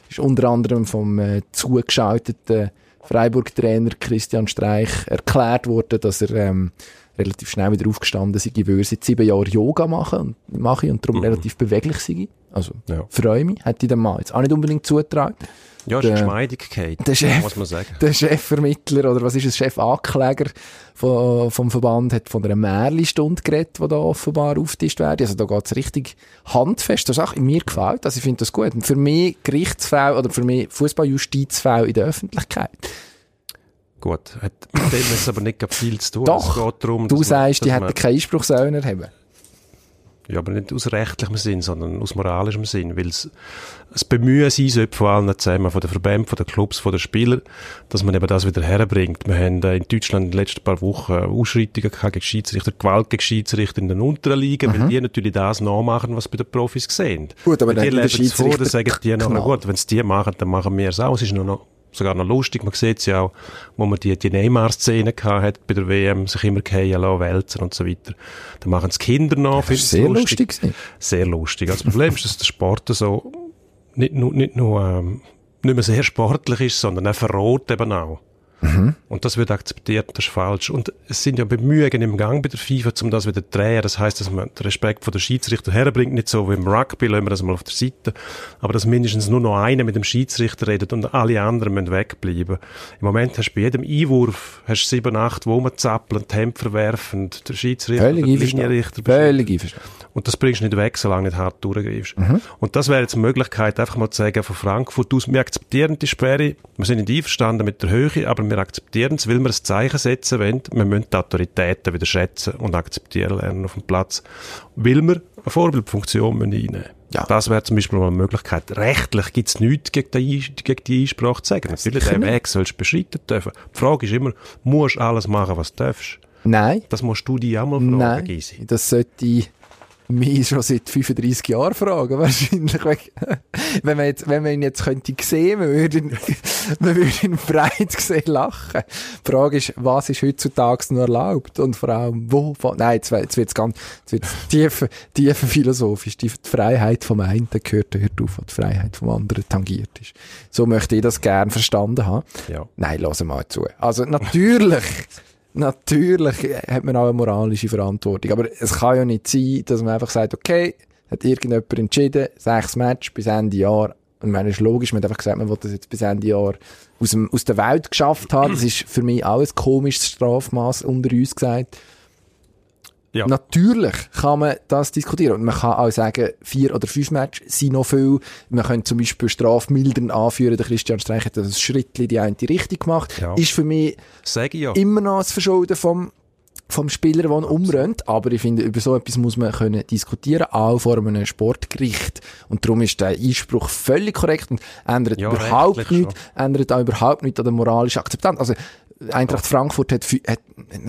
Ist unter anderem vom äh, zugeschalteten Freiburg-Trainer Christian Streich erklärt worden, dass er ähm, relativ schnell wieder aufgestanden sei, ich würde seit sieben Jahren Yoga machen und, mache und darum relativ beweglich sei. Also, Ja. freue mich, hätte ich dem Mann jetzt auch nicht unbedingt zugetragen. Ja, es ist Der- Geschmeidigkeit, der Chef- muss man sagen. Der Chefvermittler, oder was ist es, Chefankläger von, vom Verband, hat von einer Märli-Stunde geredet, die da offenbar auftischt wird. Also da geht's richtig handfest. Das ist auch in mir gefällt. Also ich finde das gut. Und für mich Gerichtsfall oder für mich Fußballjustizfall in der Öffentlichkeit. Gut, hat mit dem jetzt aber nicht viel zu tun. Doch, es geht darum, Du man- sagst, die hätten keinen Einspruch sollen erheben. Ja, aber nicht aus rechtlichem Sinn, sondern aus moralischem Sinn, weil es das Bemühen sein sollte von allen zusammen, von den Verbänden, von den Clubs, von den Spielern, dass man eben das wieder herbringt. Wir haben äh, in Deutschland in den letzten paar Wochen Ausschreitungen gegen Schiedsrichter, Gewalt gegen Schiedsrichter in den unteren Ligen, weil die natürlich das nachmachen, was bei den Profis sehen. Mhm. Gut, aber die dann leben es vor, dann sagen die nachher, Knall. gut, wenn es die machen, dann machen wir es auch. Es ist nur noch sogar noch lustig. Man sieht es ja auch, wo man die, die Neymar-Szene hat bei der WM, sich immer fallen lassen, wälzen und so weiter. Dann machen es Kinder nach. Das ist sehr lustig. gewesen. sehr lustig. Also das Problem ist, dass der Sport so nicht nur, nicht nur ähm, nicht mehr sehr sportlich ist, sondern er verroht eben auch. Und das wird akzeptiert, das ist falsch. Und es sind ja Bemühungen im Gang bei der FIFA, um das wieder zu drehen. Das heißt, dass man den Respekt von der Schiedsrichter herbringt, nicht so wie im Rugby, lassen wir das mal auf der Seite. Aber dass mindestens nur noch einer mit dem Schiedsrichter redet und alle anderen müssen wegbleiben. Im Moment hast du bei jedem Einwurf hast du sieben, acht, wo man zappeln, die Hemd verwerfen, und der Schiedsrichter, Völlig der. Linienrichter Völlig einverstanden. und das bringst du nicht weg, solange du nicht hart durchgreifst. Mhm. Und das wäre jetzt eine Möglichkeit, einfach mal zu sagen, von Frankfurt aus, wir akzeptieren die Sperre, wir sind nicht einverstanden mit der Höhe, aber wir akzeptieren es, weil wir ein Zeichen setzen wollen, wir müssen die Autoritäten wieder schätzen und akzeptieren lernen auf dem Platz, weil wir eine Vorbildfunktion müssen einnehmen Ja. Das wäre zum Beispiel mal eine Möglichkeit. Rechtlich gibt es nichts gegen die, Ein- gegen die Einsprache zu sagen. Natürlich, den Weg sollst du beschreiten dürfen. Die Frage ist immer, musst du alles machen, was du darfst? Nein. Das musst du dich auch mal fragen, Nein, Gysi. das sollte mich schon seit 35 Jahren fragen, wahrscheinlich. Wenn man, jetzt, wenn man ihn jetzt könnte sehen, man würde ihn, man würde ihn breit gesehen lachen. Die Frage ist, was ist heutzutage noch erlaubt? Und vor allem, wo? Nein, jetzt, jetzt wird's ganz, jetzt wird's tief, tief philosophisch. Die, Freiheit vom einen gehört hört auf, die Freiheit vom anderen tangiert ist. So möchte ich das gern verstanden haben. Ja. Nein, lass mal zu. Also, natürlich, natürlich hat man auch eine moralische Verantwortung. Aber es kann ja nicht sein, dass man einfach sagt, okay, hat irgendjemand entschieden, sechs Match bis Ende Jahr. Und es ist logisch, man hat einfach gesagt, man will das jetzt bis Ende Jahr aus, dem, aus der Welt geschafft haben. Das ist für mich auch ein komisches Strafmaß unter uns gesagt. Ja. Natürlich kann man das diskutieren. Und man kann auch sagen, vier oder fünf Matches sind noch viel. Man könnte zum Beispiel strafmildern anführen. Der Christian Streich hat das Schritt in die eine Richtung gemacht. Ja. Ist für mich ja. immer noch das Verschulden vom, vom Spieler, der ihn umrennt. Aber ich finde, über so etwas muss man können diskutieren, auch vor einem Sportgericht. Und darum ist der Einspruch völlig korrekt und ändert Ja, überhaupt nichts, ändert auch überhaupt nichts an der moralischen Akzeptanz. Also, Eintracht Frankfurt hat, hat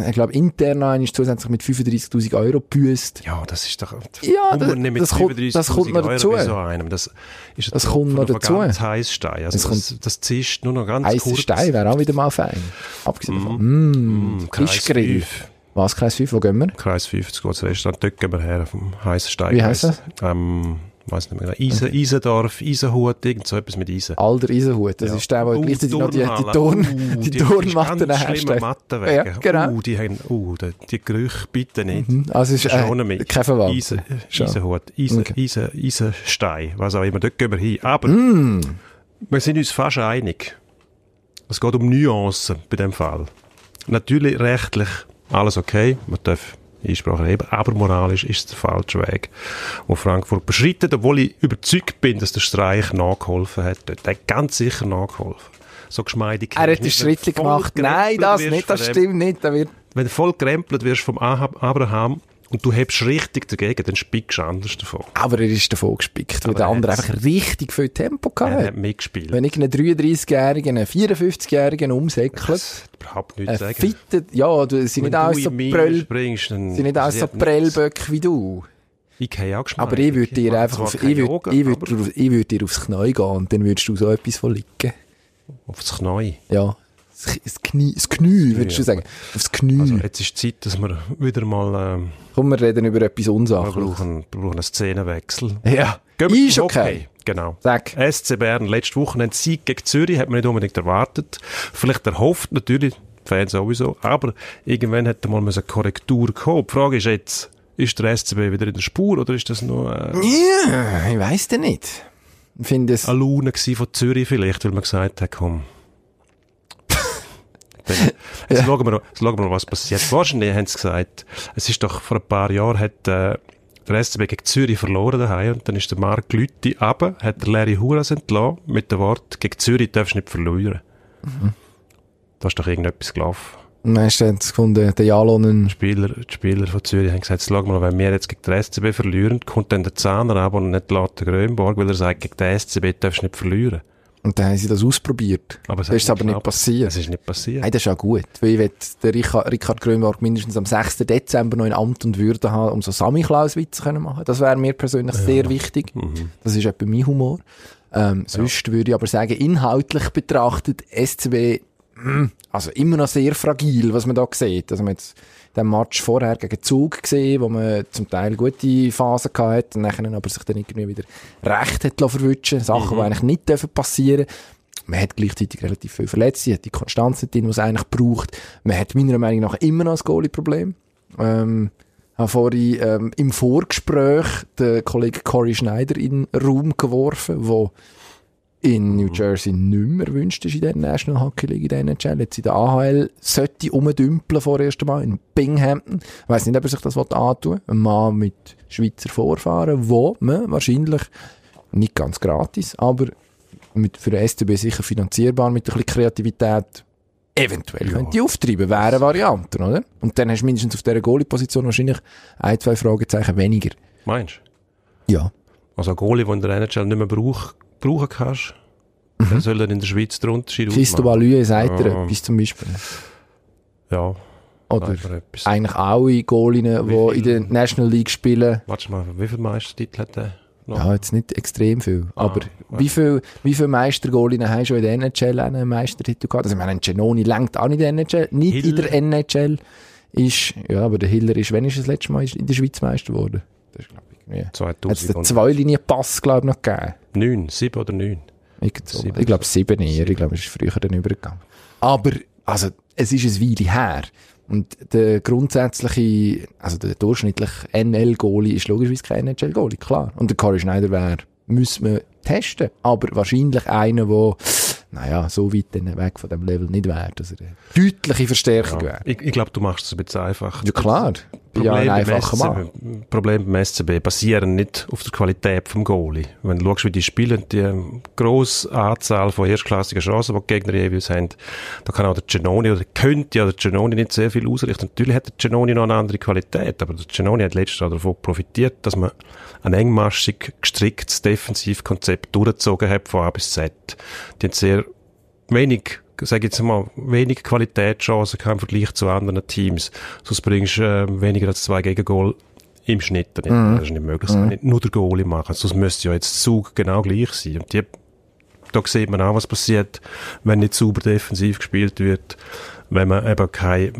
ich glaube, intern einmal zusätzlich mit 35.000 Euro gebüßt. Ja, das ist doch... Ja, das- das kommt- 35.000 das kommt noch dazu. so einem. Das ist Das kommt noch dazu. ganz heißen Stein. Also Das das, kommt- das, zischt nur noch ganz Heißer kurz. Stein wäre auch wieder mal fein. Abgesehen davon. Mm, Mm, Kreis Fischgrill. 5. Was, Kreis 5, wo gehen wir? Kreis 5, das geht zu Restaurant. Dort gehen wir her, vom heißen Stein. Wie heisst das? Ähm, weiss nicht mehr genau. Eisen, Eisendorf, Eisenhut, irgend so etwas mit Eisen. Alter Eisenhut. Das Ja. ist der, der Uh, gleichzeitig noch die, die. Turn, Uh, die, die Turnmatten herstellt. Matten Ja, genau. Uh, die haben, uh, die, die Gerüche bitte nicht. Mhm. Also ist Schon äh, mit. kein Verwandter. Eisen, Schon. Eisenhut, Eisen, Okay. Eisen, Eisenstein, was auch immer, dort gehen wir hin. Aber Mm. wir sind uns fast einig. Es geht um Nuancen bei dem Fall. Natürlich rechtlich alles okay, man darf Einsprache erheben, aber moralisch ist es der falsche Weg, wo Frankfurt beschreitet, obwohl ich überzeugt bin, dass der Streich nachgeholfen hat. dort. Der hat ganz sicher nachgeholfen. So geschmeidig. Er hat den Schritt gemacht. Nein, das nicht, das stimmt nicht. Da wird Wenn du voll gerempelt wirst vom Abraham und du hebst richtig dagegen, dann spickst du anders davon. aber er ist davon gespickt, weil der er andere einfach richtig viel Tempo Er gehabt hat mitgespielt. Wenn ich einen 33-Jährigen, einen 54-Jährigen umsäckelt, das hat überhaupt nichts sagen. fitter, ja, du, sind Wenn nicht alles so Prell, springst, dann sind nicht alles so. Prellböcke wie du. Ich habe auch. Aber ich würde dir einfach auf, ich würde, ich würde dir aufs Knie gehen und dann würdest du so etwas von liegen. aufs Knie. Ja. Das Knie, das Knie, würdest du sagen. Aufs Knie. Also jetzt ist Zeit, dass wir wieder mal ähm, Komm, wir reden über etwas wir Unsachliches. brauchen, wir brauchen einen Szenenwechsel. Ja. Gehen wir Ist okay. Hockey. Genau. Sag. SC Bern, letzte Woche ein Sieg gegen Zürich, hat man nicht unbedingt erwartet. Vielleicht erhofft natürlich, Fans sowieso, aber irgendwann hätte mal eine Korrektur kommen. Die Frage ist jetzt, ist der SCB wieder in der Spur oder ist das nur äh, Ja, ich weiss denn nicht. Ich finde es, eine Laune von Zürich vielleicht, weil man gesagt hat, komm. Jetzt, schauen wir, jetzt schauen wir mal, was passiert. Wahrscheinlich haben sie gesagt, es ist doch vor ein paar Jahren hat, äh, der SCB gegen Zürich verloren daheim und dann ist der Marc Lütti runter, hat der Larry Huras entlassen mit dem Wort, gegen Zürich darfst du nicht verlieren. Da ist doch irgendetwas gelaufen. Sie gefunden, der Jalonen, Die Spieler, die Spieler von Zürich haben gesagt, schau mal, wenn wir jetzt gegen den SCB verlieren, kommt dann der Zahner ab und nicht der Grönborg, weil er sagt, gegen den SCB darfst du nicht verlieren. Und dann haben sie das ausprobiert. Aber es das ist aber nicht passiert. Es ist nicht passiert. Nein, das ist auch gut. Weil ich will den Richard, Richard Grönborg mindestens am 6. Dezember noch in Amt und Würde haben, um so Sammy Klaus Witze können machen. Das wäre mir persönlich sehr wichtig. Mhm. Das ist etwa mein Humor. Ähm, sonst würde ich aber sagen, inhaltlich betrachtet, SCB, mm, also immer noch sehr fragil, was man da sieht. Also man jetzt den Match vorher gegen Zug gesehen, wo man zum Teil gute Phasen gehabt hat, und nachher aber sich dann irgendwie wieder recht hat lassen verwutschen. Sachen, die eigentlich nicht dürfen passieren man hat gleichzeitig relativ viel Verletzte, hat die Konstanz nicht drin, die es eigentlich braucht. Man hat meiner Meinung nach immer noch ein Goalie-Problem. Ähm, habe vorhin ähm, im Vorgespräch den Kollegen Corey Schneider in den Raum geworfen, wo in New Jersey nicht mehr erwünscht ist in der National Hockey League, in der NHL. Jetzt in der AHL sollte umdümpeln vorerst einmal in Binghamton. Ich weiss nicht, ob er sich das antun will. Ein Mann mit Schweizer Vorfahren, wo man wahrscheinlich nicht ganz gratis, aber mit, für den STB sicher finanzierbar mit ein bisschen Kreativität eventuell Ja. könnte auftreiben, wären Varianten, oder? Und dann hast du mindestens auf dieser Goalie-Position wahrscheinlich ein, zwei Fragezeichen weniger. Meinst Ja. du? Also ein Goalie, den der NHL nicht mehr brauch, brauchen kannst, der soll dann in der Schweiz den Unterschied Christo ausmachen. Balue sagt er Ja. etwas zum Beispiel. Ja. Oder eigentlich alle Goalinnen, die in viel? der National League spielen. Warte mal, wie viele Meistertitel hat der? noch? Ja, jetzt nicht extrem viel. Aber Ah, wie viel, wie viele Meistergoalinnen haben schon in der NHL einen Meistertitel gehabt? Also, ich meine, ein Genoni lenkt auch nicht in der NHL. Nicht in der NHL ist, ja, aber der Hiller ist, wann ist das letzte Mal in der Schweiz Meister geworden? Das ist, glaube ich, irgendwie. Hat es den 2009, Zwei-Linien-Pass, glaube ich, noch gegeben? Sieben oder neun. So. Sieben. Ich glaube, sieben eher. Ich glaube, es ist früher dann übergegangen. Aber, also, es ist ein Weile her. Und der grundsätzliche, also der durchschnittliche NL-Goalie ist logischerweise kein NHL-Goalie, klar. Und der Corey Schneider wäre, müssen wir testen. Aber wahrscheinlich einer, der, naja, so weit dann weg von dem Level nicht wäre, dass er eine deutliche Verstärkung Ja. wäre. Ich, ich glaube, du machst es ein bisschen einfach. Ja, klar. Bin ja beim. SCB, Problem beim SCB basieren nicht auf der Qualität vom Goalie. Wenn du schaust, wie die spielen, die grosse Anzahl von erstklassigen Chancen, die die Gegner jeweils haben, da kann auch der Genoni oder könnte ja der Genoni nicht sehr viel ausrichten. Natürlich hat der Genoni noch eine andere Qualität, aber der Genoni hat letztes Jahr davon profitiert, dass man ein engmaschig gestricktes Defensivkonzept durchgezogen hat von A bis Z. Die haben sehr wenig, sag jetzt mal, wenig Qualitätschancen im Vergleich zu anderen Teams. Sonst bringst du äh, weniger als zwei Gegengol im Schnitt. Nicht. Das ist nicht möglich. Kann nicht nur der Goalie machen. Sonst müsste ja jetzt der Zug genau gleich sein. Und die, da sieht man auch, was passiert, wenn nicht sauber defensiv gespielt wird, wenn man eben keine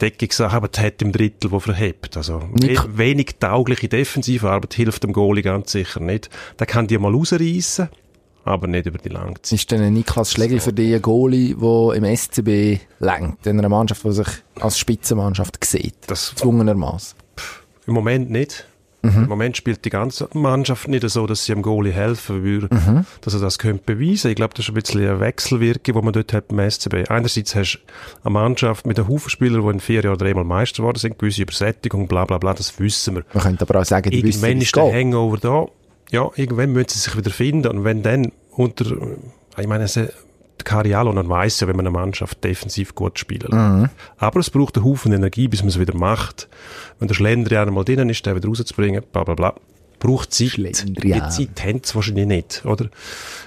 Deckungsarbeit hat im Drittel, wo verhebt. Also we wenig taugliche Defensivarbeit hilft dem Goalie ganz sicher nicht. Der kann die mal rausreißen, aber nicht über die lange Zeit. Ist denn ein Niklas Schlegel für dich ein Goalie, der im SCB lenkt? In einer Mannschaft, die sich als Spitzenmannschaft sieht? Das Zwungenermaßen. Im Moment nicht. Mhm. Im Moment spielt die ganze Mannschaft nicht so, dass sie dem Goalie helfen würde, Mhm. dass er das könnte beweisen. Ich glaube, das ist ein bisschen eine Wechselwirkung, die man dort hat beim SCB. Einerseits hast du eine Mannschaft mit einem Haufen Spieler, die in vier Jahren dreimal Meister geworden sind, gewisse Übersättigung, bla bla bla, das wissen wir. Man könnte aber auch sagen, die Irgendwann ist der. Hangover da. Ja, irgendwann müssen sie sich wieder finden. Und wenn dann unter, ich meine, der Cariallo, dann weiss ja, wenn man eine Mannschaft defensiv gut spielen Mhm. Aber es braucht einen Haufen Energie, bis man es wieder macht. Wenn der Schlendrian einmal drin ist, den wieder rauszubringen, bla bla bla. Braucht Zeit. Die Zeit haben sie wahrscheinlich nicht, oder?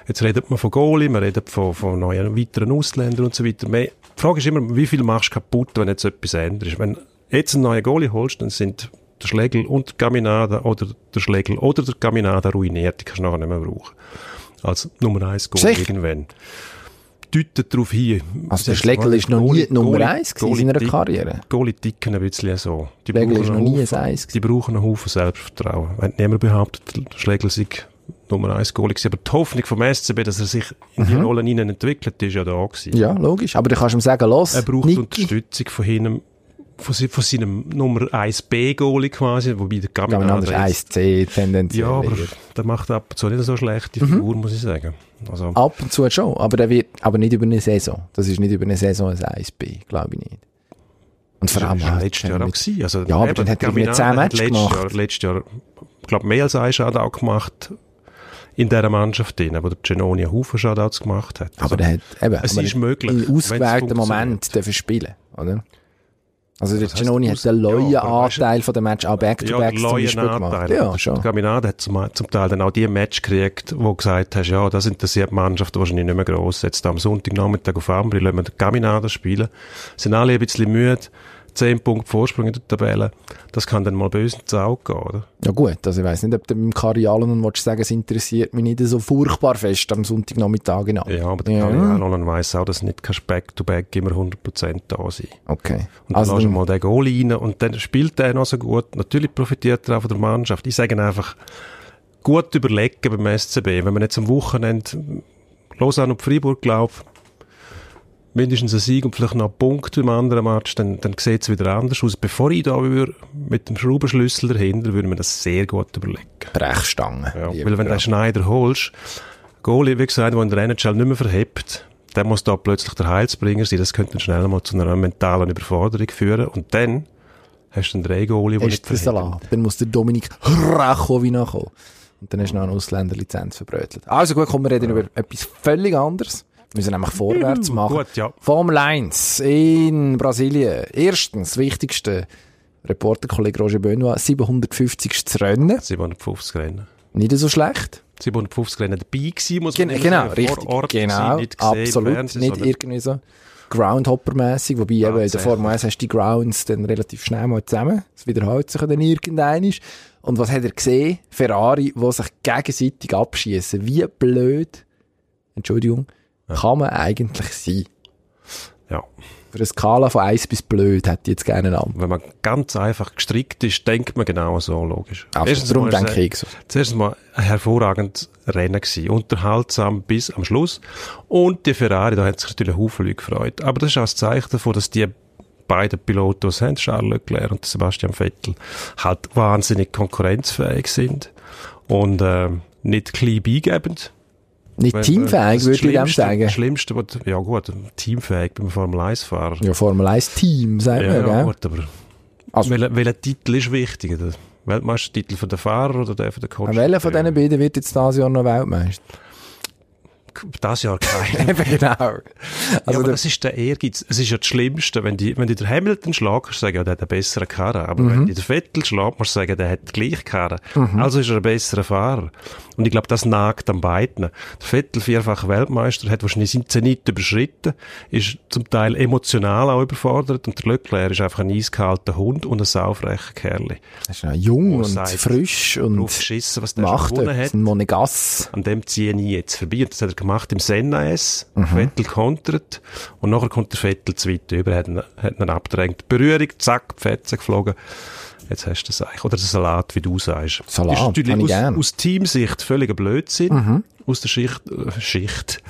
Jetzt redet man von Goalie, man redet von, von neuen, weiteren Ausländern und so weiter. Die Frage ist immer, wie viel machst du kaputt, wenn jetzt etwas ändert? Wenn du jetzt einen neuen Goalie holst, dann sind der Schlegel und der Gaminada oder der Schlegel oder der Gaminada ruiniert. Die kannst du nachher nicht mehr brauchen. Als Nummer 1 Goalie Sicher? irgendwann. Deutet darauf hin. Also der Schlegel mal, ist noch nie die Nummer Goalie- eins gewesen in Goalie seiner Karriere. Goalie ticken ein bisschen so. Die Schlegel ist noch nie ein Haufen- Eis Die brauchen einen Haufen Selbstvertrauen. Wenn niemand behauptet, der Schlegel sei Nummer 1 Goalie gewesen. Aber die Hoffnung vom SCB, dass er sich in die Rolle hinein entwickelt, ist ja da gewesen. Mhm. Ja, logisch. Aber du kannst ihm sagen, los, Er braucht Niki. Unterstützung von ihm, von, von seinem Nummer 1 B-Goalie quasi, wobei der Gamin Gaminada anders jetzt- 1C tendenziell. Ja, aber der macht ab und zu nicht so schlechte Mhm. Figur, muss ich sagen. Also, Ab und zu schon, aber der wird, aber nicht über eine Saison. Das ist nicht über eine Saison ein 1B, glaube ich nicht. Und vor allem das war halt, letztes Jahr auch gewesen. Also, Ja, aber dann hat er irgendwie 10 hat Matches gemacht. Jahr, letztes Jahr, ich glaube, mehr als einen Shoutout gemacht in dieser Mannschaft drin, wo der Genoni einen Haufen Shoutouts gemacht hat. aber der hat, eben, es aber ist möglich, in wenn's ausgewählten. Moment dürfen spielen, oder? Also der Genoni hat den neuen Ja, Anteil von dem Match auch ja, Back-to-Back der zum Beispiel gemacht. Nachteil. Ja, schon. Gaminada hat zum, zum Teil dann auch die Match gekriegt, wo du gesagt hast, ja, das interessiert die Mannschaft wahrscheinlich nicht mehr gross. Jetzt am Sonntagnachmittag auf Ambri lassen wir den Gaminada spielen. Sind alle ein bisschen müde. 10 Punkte Vorsprung in der Tabelle. Das kann dann mal böse ins Auge gehen, oder? Ja gut, also ich weiss nicht, ob du mit dem Kari Allen willst sagen, es interessiert mich nicht so furchtbar fest am Sonntagnachmittag genau. Ja, aber der Ja. Nolan weiss auch, dass nicht kein Back-to-Back immer 100% da sein. Okay. Und Also dann dann, mal den Goal rein und dann spielt der noch so gut. Natürlich profitiert er auch von der Mannschaft. Ich sage einfach, gut überlegen beim SCB. Wenn man jetzt am Wochenende Lausanne und Freiburg glaubt, mindestens ein Sieg und vielleicht noch einen Punkt im anderen Match, dann, dann sieht es wieder anders aus. Bevor ich da würde, mit dem Schraubenschlüssel dahinter, würde man das sehr gut überlegen. Brechstange. Ja, weil wenn du den Graf. Schneider holst, Goalie, wie gesagt, der in der NHL nicht mehr verhebt, dann muss da plötzlich der Heilsbringer sein. Das könnte dann schnell mal zu einer mentalen Überforderung führen. Und dann hast du einen drei Goalie, der ist nicht der. Salat. Dann muss der Dominik Rachowina kommen. Und dann hast du noch eine Ausländerlizenz verbrötelt. Also gut, kommen wir reden über etwas völlig anderes. Wir müssen nämlich vorwärts machen. Gut, ja. Formel 1 in Brasilien. Erstens, das wichtigste, Reporterkollege Roger Benoit, 750. Rennen. 750 Rennen. Nicht so schlecht. 750 Rennen dabei gewesen, muss Gen man genau, sagen. richtig. Vor Ort genau, gewesen, nicht absolut. Fernsehen, nicht irgendwie so. Groundhopper-mässig, wobei eben in der. Formel 1 hast du die Grounds dann relativ schnell mal zusammen. Es wiederholt sich dann irgendein. Und was hat er gesehen? Ferrari, die sich gegenseitig abschießen. Wie blöd, Entschuldigung, kann man eigentlich sein? Ja. Für eine Skala von 1 bis blöd hätte ich jetzt gerne einen Namen. Wenn man ganz einfach gestrickt ist, denkt man genau so, logisch. Also, Erstens darum mal denke ich so. Zuerst mal ein hervorragendes Rennen gewesen. Unterhaltsam bis am Schluss. Und die Ferrari, da hat sich natürlich Haufen Leute gefreut. Aber das ist auch ein Zeichen davon, dass die beiden Piloten, haben, Charles Leclerc und Sebastian Vettel, halt wahnsinnig konkurrenzfähig sind. Und, äh, nicht klein beigebend. Nicht Weil, äh, teamfähig, würde ich dem sagen. Das Schlimmste, was, ja gut, teamfähig beim Formel 1-Fahrer. Ja, Formel 1 Team, sagt Ja, man, gell? gut, aber Also- welcher, welcher Titel ist wichtiger? Der Weltmeistertitel von der Fahrer oder der von der Coach? Welcher von diesen beiden wird jetzt dieses Jahr noch Weltmeister? Das Jahr kein. Eben genau. Also Also ja, aber der, das ist der Ehrgeiz. Es ist ja das Schlimmste, wenn die, wenn die der Hamilton du sagen, ja, der hat einen besseren Karren. Aber Mhm. wenn die der Vettel schlägt, musst du sagen, der hat gleich Karren. Also ist er ein besserer Fahrer. Und ich glaube, das nagt an beiden. Der Vettel, vierfach Weltmeister, hat wahrscheinlich seinen Zenit überschritten, ist zum Teil emotional auch überfordert und der Leclerc ist einfach ein eiskalter Hund und ein saufrecher Kerl. er ist noch jung und sagt, frisch und geschissen, was der schon macht gewonnen etwas. hat. Ein Monegas. an dem ziehe ich jetzt vorbei. Und das hat er gemacht im Senna S. Mhm. Vettel kontert. Und nachher kommt der Vettel zu weit über, hat ihn, hat ihn abgedrängt. Berührung, zack, Fetzen geflogen. Jetzt hast du das eigentlich. Oder der Salat, wie du sagst. Salat, ist natürlich aus, gern. Mhm. aus Teamsicht völliger Blödsinn. Aus der Schicht, äh, Schicht,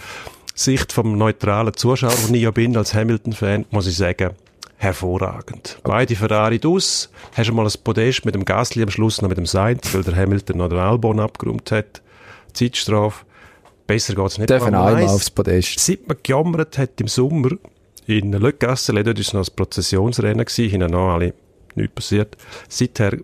Sicht vom neutralen Zuschauer, wo ich ja bin, als Hamilton-Fan, muss ich sagen, hervorragend. Beide Ferrari aus. Hast du mal ein Podest mit dem Gasly am Schluss noch mit dem Sainz, weil der Hamilton noch den Albon abgeräumt hat. Zeitstrafe. Besser geht's nicht. Dürfen einmal 1. aufs Podest. Seit man gejammert hat im Sommer in Le Gassele, dort war es noch ein Prozessionsrennen, gewesen, hinten noch alle, nichts passiert. Seither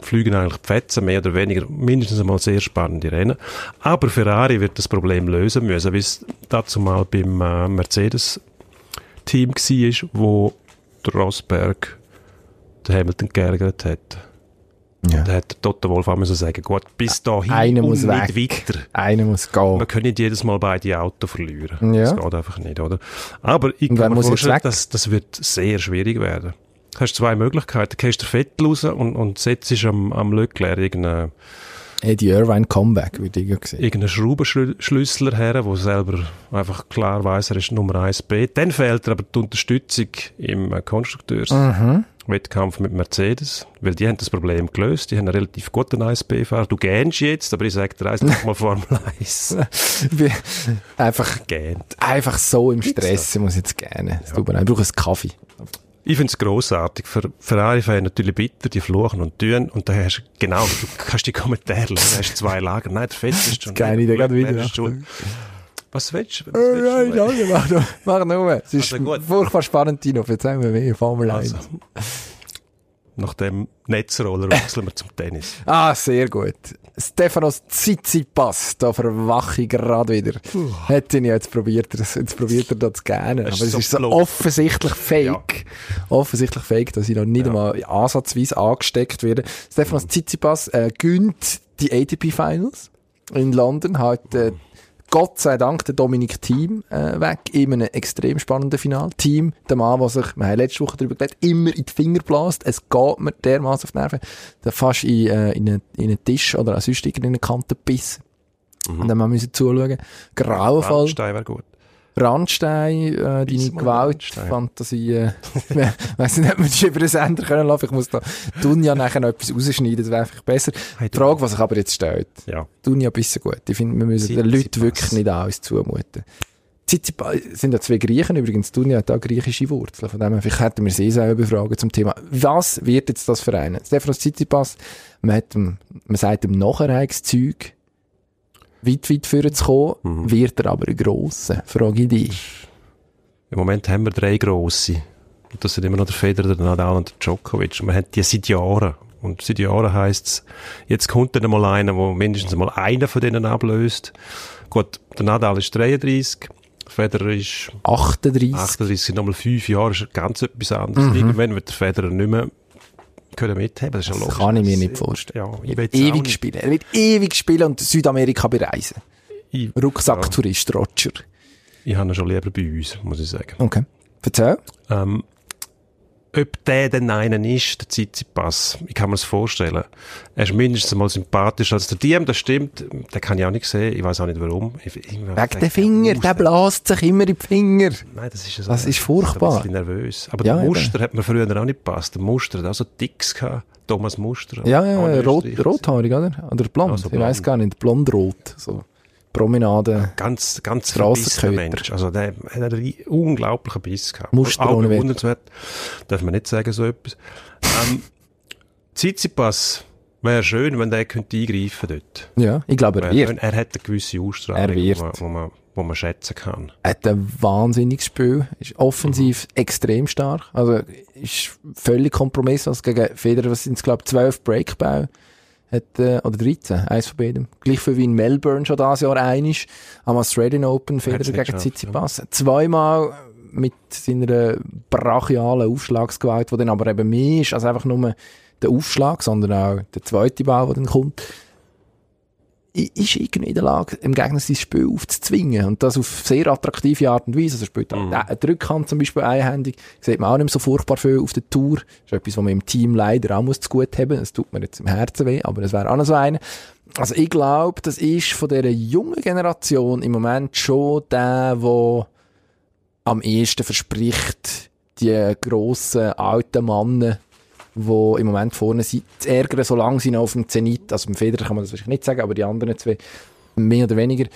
fliegen eigentlich die Fetzen, mehr oder weniger, mindestens einmal sehr spannende Rennen. Aber Ferrari wird das Problem lösen müssen, wie es dazu mal beim äh, Mercedes-Team war, wo der Rosberg den Hamilton geärgert hat. Ja. Da hat der Toto Wolff auch müssen sagen, gut, bis dahin Einer muss nicht weg. weiter. Einer muss gehen. Man kann nicht jedes Mal beide Auto verlieren. Ja. Das geht einfach nicht, oder? Aber ich kann mir vorstellen, dass das wird sehr schwierig werden. Du hast zwei Möglichkeiten. Du gehst der Vettel raus und, und setzt am, am Leclerc irgendeinen, Eddie Irvine Comeback, würde ich ja sehen. irgendeinen Schraubenschlüssler her, der selber einfach klar weiss, er ist Nummer 1b. Dann fehlt er aber die Unterstützung im äh, Konstrukteurswettkampf mit Mercedes, weil die haben das Problem gelöst. Die haben einen relativ guten 1b-Fahrer. Du gähnst jetzt, aber ich sage dir eins, mach mal Formel 1. Wie- einfach, Gähnt. einfach so im Stress muss ich jetzt gerne. Es tut mir leid, Ich brauche einen Kaffee. Ich finde es grossartig. Für Ferrari-Fans natürlich bitter, die fluchen und tun. Und da hast du, genau, du kannst die Kommentare lesen, hast zwei Lager. Nein, der Fett ist schon. Geile Idee, gerade wieder. Ist? Was willst du? Was Oh willst nein, du? danke, mach nur. Mach nur. Es ist Also gut. furchtbar spannend, Tino. Erzähl mir mehr, Formel 1. Also, nach dem Netzroller wechseln wir zum Tennis. Ah, sehr gut. Stefanos Tsitsipas, da verwache ich gerade wieder. Hätte ich jetzt probiert, er- jetzt probiert er das zu gähnen. Es Aber ist es so ist so blöd. offensichtlich fake. Offensichtlich fake, dass ich noch nicht einmal ansatzweise angesteckt werde. Stefanos Tsitsipas äh, gönnt die ATP Finals in London, hat äh, Gott sei Dank der Dominik Thiem äh, weg in einem extrem spannenden Final. Team, der Mann, der sich, wir haben letzte Woche darüber geredet, immer in die Finger bläst. Es geht mir dermaßen auf die Nerven. Der fast in, äh, in, einen, in einen Tisch oder an sonst in eine Kante bissen. Und dann müssen wir zuschauen. Grauenvoll. Randstein wäre gut. Randstein, äh, deine Biss mal Randstein. Gewaltfantasie, äh, weiss nicht, ob wir die über den Sender können lassen. Ich muss da Dunja nachher noch etwas rausschneiden, das wäre einfach besser. Hey, Die Frage, was sich aber jetzt stellt, Ja. Dunja ein bisschen gut. Ich finde, wir müssen den. Leuten wirklich nicht alles zumuten. Tsitsipas, es sind ja zwei Griechen übrigens. Dunja hat auch griechische Wurzeln. Von dem her, vielleicht hätten wir sie selber fragen zum Thema. Was wird jetzt das für einen? Stefanos Tsitsipas, man, hat man sagt ihm Nachherheitszeug, weit, weit vorne zu kommen, Mhm. wird er aber ein grosser, frage ich dich. Im Moment haben wir drei grosse. Und das sind immer noch der Federer, der Nadal und der Djokovic. Und wir haben die seit Jahren. Und seit Jahren heisst es, jetzt kommt dann mal einer, der mindestens mal einen von denen ablöst. Gut, der Nadal ist 33, Federer ist 38. 38, sind nochmal fünf Jahre, ist ganz etwas anderes. Irgendwann wird der Federer nicht mehr können mithaben. Das ist ja Das kann ich mir nicht vorstellen. Ja, ich will ewig spielen. Er wird ewig spielen und Südamerika bereisen. Rucksacktourist Roger. ich habe ihn schon lieber bei uns, muss ich sagen. Okay. Erzähl. Ähm, ob der denn einer ist, der Tsitsipas, ich kann mir das vorstellen. Er ist mindestens mal sympathischer als der Diem, das stimmt. Den kann ich auch nicht sehen, ich weiß auch nicht warum. Ich- Wegen ich, Finger, der bläst sich immer in die Finger. Nein, das ist so Das ist Ein furchtbar. bisschen nervös. Aber Ja, der eben. Muster hat mir früher auch nicht gepasst. Der Muster hat auch so Dicks gehabt. Thomas Muster. Ja, ja, in rot, rothaarig, oder? Oder blond, Also ich weiß blond. gar nicht, blond-rot, so Promenade. Ganz, ganz verbissener Mensch. Also der hat einen unglaublichen Biss gehabt. Muster auch bewundernswert. Darf man nicht sagen, so etwas. Ähm, Tsitsipas wäre schön, wenn der könnte eingreifen dort. Ja, ich glaube, er wird. Er hat eine gewisse Ausstrahlung, Er wird. Wo, man, wo, man, wo man schätzen kann. Er hat ein wahnsinniges Spiel, ist offensiv extrem stark, also ist völlig kompromisslos gegen Federer, was sind es, glaube ich, 12 Breakbau hat, äh, oder 13, eins von beidem. Gleich viel wie in Melbourne schon dieses Jahr einig, am Australian Open, Federer gegen Tsitsipas. Zweimal mit seiner brachialen Aufschlagsgewalt, die dann aber eben mehr ist als einfach nur der Aufschlag, sondern auch der zweite Ball, der dann kommt ist irgendwie in der Lage, im Gegner sein Spiel aufzuzwingen. Und das auf sehr attraktive Art und Weise. Also er spielt auch eine Rückhand zum Beispiel einhändig. Sieht man auch nicht mehr so furchtbar viel auf der Tour. Das ist etwas, was man im Team leider auch muss zu gut haben. Das tut mir jetzt im Herzen weh, aber das wäre auch noch so eine. Also ich glaube, das ist von dieser jungen Generation im Moment schon der, der am ehesten verspricht, die grossen alten Mannen, die im Moment vorne sind, zu ärgern, solange sie noch auf dem Zenit, also beim Federer kann man das wahrscheinlich nicht sagen, aber die anderen zwei, mehr oder weniger,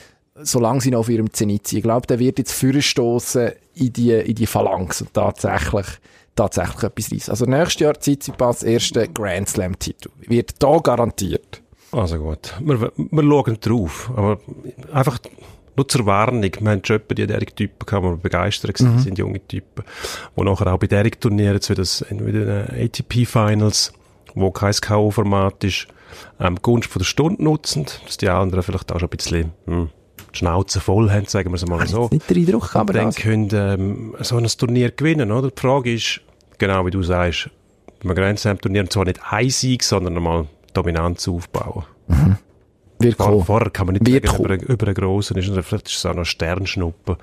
solange sie noch auf ihrem Zenit sind. Ich glaube, der wird jetzt vorstoßen in die, in die Phalanx und tatsächlich, tatsächlich etwas reissen. Also nächstes Jahr Tsitsipas erste Grand Slam Titel. Wird da garantiert. Also gut, wir, wir schauen drauf. Aber einfach nur zur Warnung. Wir haben schon die derige Typen gehabt, die wir begeistert Mhm. waren, sind junge Typen, die nachher auch bei derige Turnieren, jetzt wie das, wie den ATP Finals, wo kein K.O.-Format ist, ähm, Gunst von der Stunde nutzen, dass die anderen vielleicht auch schon ein bisschen, hm, die Schnauze voll haben, sagen wir es mal so. Nicht der Eindruck, aber dann das. können ähm, so ein Turnier gewinnen, oder? Die Frage ist, genau wie du sagst, beim Grand Slam Turnier zwar nicht ein Sieg, sondern einmal Dominanz aufbauen. Wird Vor, kommen. vorher kann man nicht Wird sagen, über, über einen Grossen ist, vielleicht ist es auch noch ein Sternschnuppe,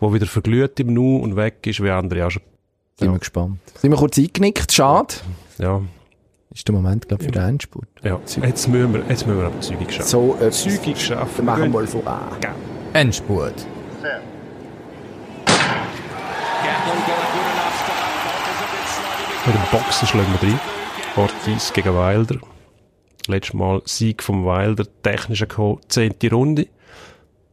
der wieder verglüht im Nu und weg ist, wie andere auch schon, Sind Ja. wir gespannt. Sind wir kurz eingenickt? Schade. ja, Ist der Moment, glaube ich, für den Endspurt. ja. Jetzt müssen wir, jetzt müssen wir aber Zügig schaffen. So, äh, Zügig schaffen. machen wir mal so an. Endspurt. Mit dem Boxen schlagen wir rein. Ortiz gegen Wilder. Letztes Mal Sieg vom Wilder, technischer Call, zehnte Runde.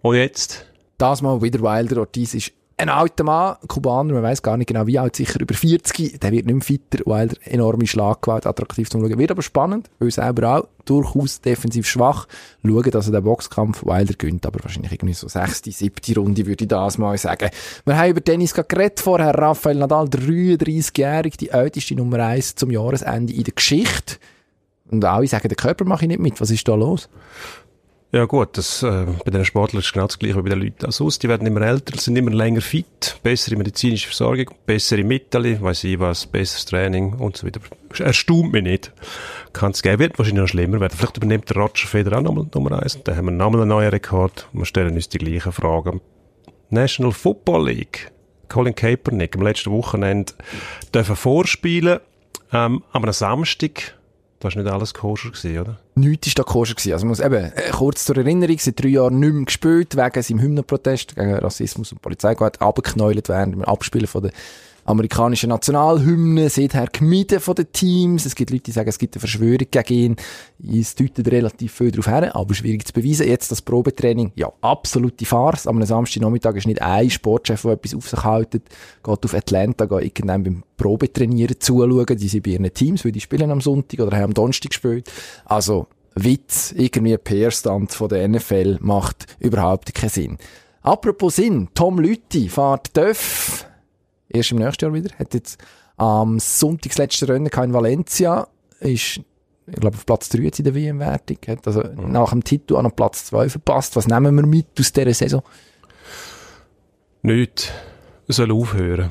Und jetzt? Das mal wieder Wilder Ortiz ist ein alter Mann, Kubaner, man weiß gar nicht genau wie alt, sicher über 40, der wird nicht mehr fitter, Wilder enorme Schlaggewalt, attraktiv zum Schauen. Wird aber spannend, weil selber auch durchaus defensiv schwach. Schauen, dass er den Boxkampf Wilder gönnt, aber wahrscheinlich irgendwie so sechste, siebte Runde, würde ich das mal sagen. Wir haben über Tennis geredet vorher, Rafael Nadal, 33-jährig, die älteste Nummer 1 zum Jahresende in der Geschichte. Und alle sagen, der Körper mache ich nicht mit. Was ist da los? Ja gut, das, äh, bei den Sportlern ist genau das gleiche wie bei den Leuten auch sonst. Die werden immer älter, sind immer länger fit, bessere medizinische Versorgung, bessere Mittel, weiss ich was, besseres Training und so weiter. Erstaunt mich nicht. Kann es geben, wird wahrscheinlich noch schlimmer werden. Vielleicht übernimmt der Roger Federer auch nochmal Nummer eins und dann haben wir nochmal einen neuen Rekord und wir stellen uns die gleichen Fragen. National Football League. Colin Kaepernick am letzten Wochenende dürfen vorspielen, ähm, am Samstag. Das war nicht alles koscher oder? Nichts ist da koscher gewesen. Also muss eben, äh, kurz zur Erinnerung, seit drei Jahren nicht mehr gespielt, wegen seinem Hymnenprotest gegen Rassismus und Polizeigewalt, abgeknäult während dem Abspielen von der amerikanischen Nationalhymne, seither gemieden von den Teams. Es gibt Leute, die sagen, es gibt eine Verschwörung gegen ihn. Es deutet relativ viel darauf her, aber schwierig zu beweisen. Jetzt das Probetraining, ja, absolute Farce. Am Samstagnachmittag ist nicht ein Sportchef, der etwas auf sich hält, geht auf Atlanta, geht irgendwann beim Probetrainieren zuschauen. Die sind bei ihren Teams, weil die spielen am Sonntag oder haben am Donnerstag gespielt. Also, Witz, irgendwie ein PR-Stand von der NFL macht überhaupt keinen Sinn. Apropos Sinn, Tom Lütti fährt TÜV erst im nächsten Jahr wieder. Hat jetzt am Sonntag das letzte Rennen in Valencia. Ist, ich glaube, auf Platz 3 jetzt in der WM-Wertung. Hat also nach dem Titel an Platz 2 verpasst. Was nehmen wir mit aus dieser Saison? Nicht. Soll aufhören.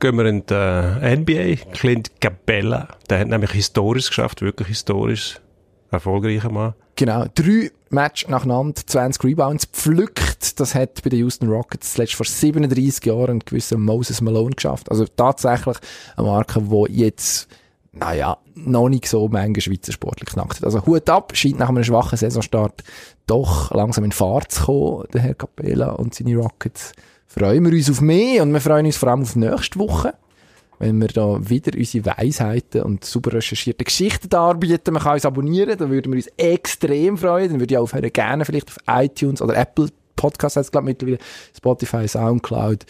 Gehen wir in die äh, NBA. Clint Capella. Der hat nämlich historisch geschafft, wirklich historisch. Erfolgreicher Mann. Genau, drei Match nacheinander, 20 Rebounds, pflückt. Das hat bei den Houston Rockets zuletzt vor 37 Jahren ein gewisser Moses Malone geschafft. Also tatsächlich eine Marke, die jetzt naja, noch nicht so Menge Schweizer Sportler knackt hat. Also Hut ab, scheint nach einem schwachen Saisonstart doch langsam in Fahrt zu kommen, der Herr Capella und seine Rockets. Freuen wir uns auf mehr und wir freuen uns vor allem auf nächste Woche, wenn wir da wieder unsere Weisheiten und super recherchierte Geschichten darbieten. Man kann uns abonnieren, da würden wir uns extrem freuen. Dann würde ich aufhören, gerne vielleicht auf iTunes oder Apple Podcasts, heißt glaube mittlerweile, Spotify, Soundcloud,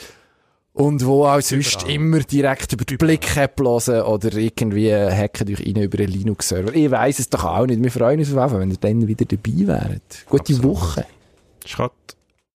und wo auch sonst Überall. immer direkt über die Blick-App hören oder irgendwie hacken euch rein über einen Linux-Server. Ich weiss es doch auch nicht. Wir freuen uns auf jeden Fall, wenn ihr dann wieder dabei wäret. Gute Absolut. Woche. Schat.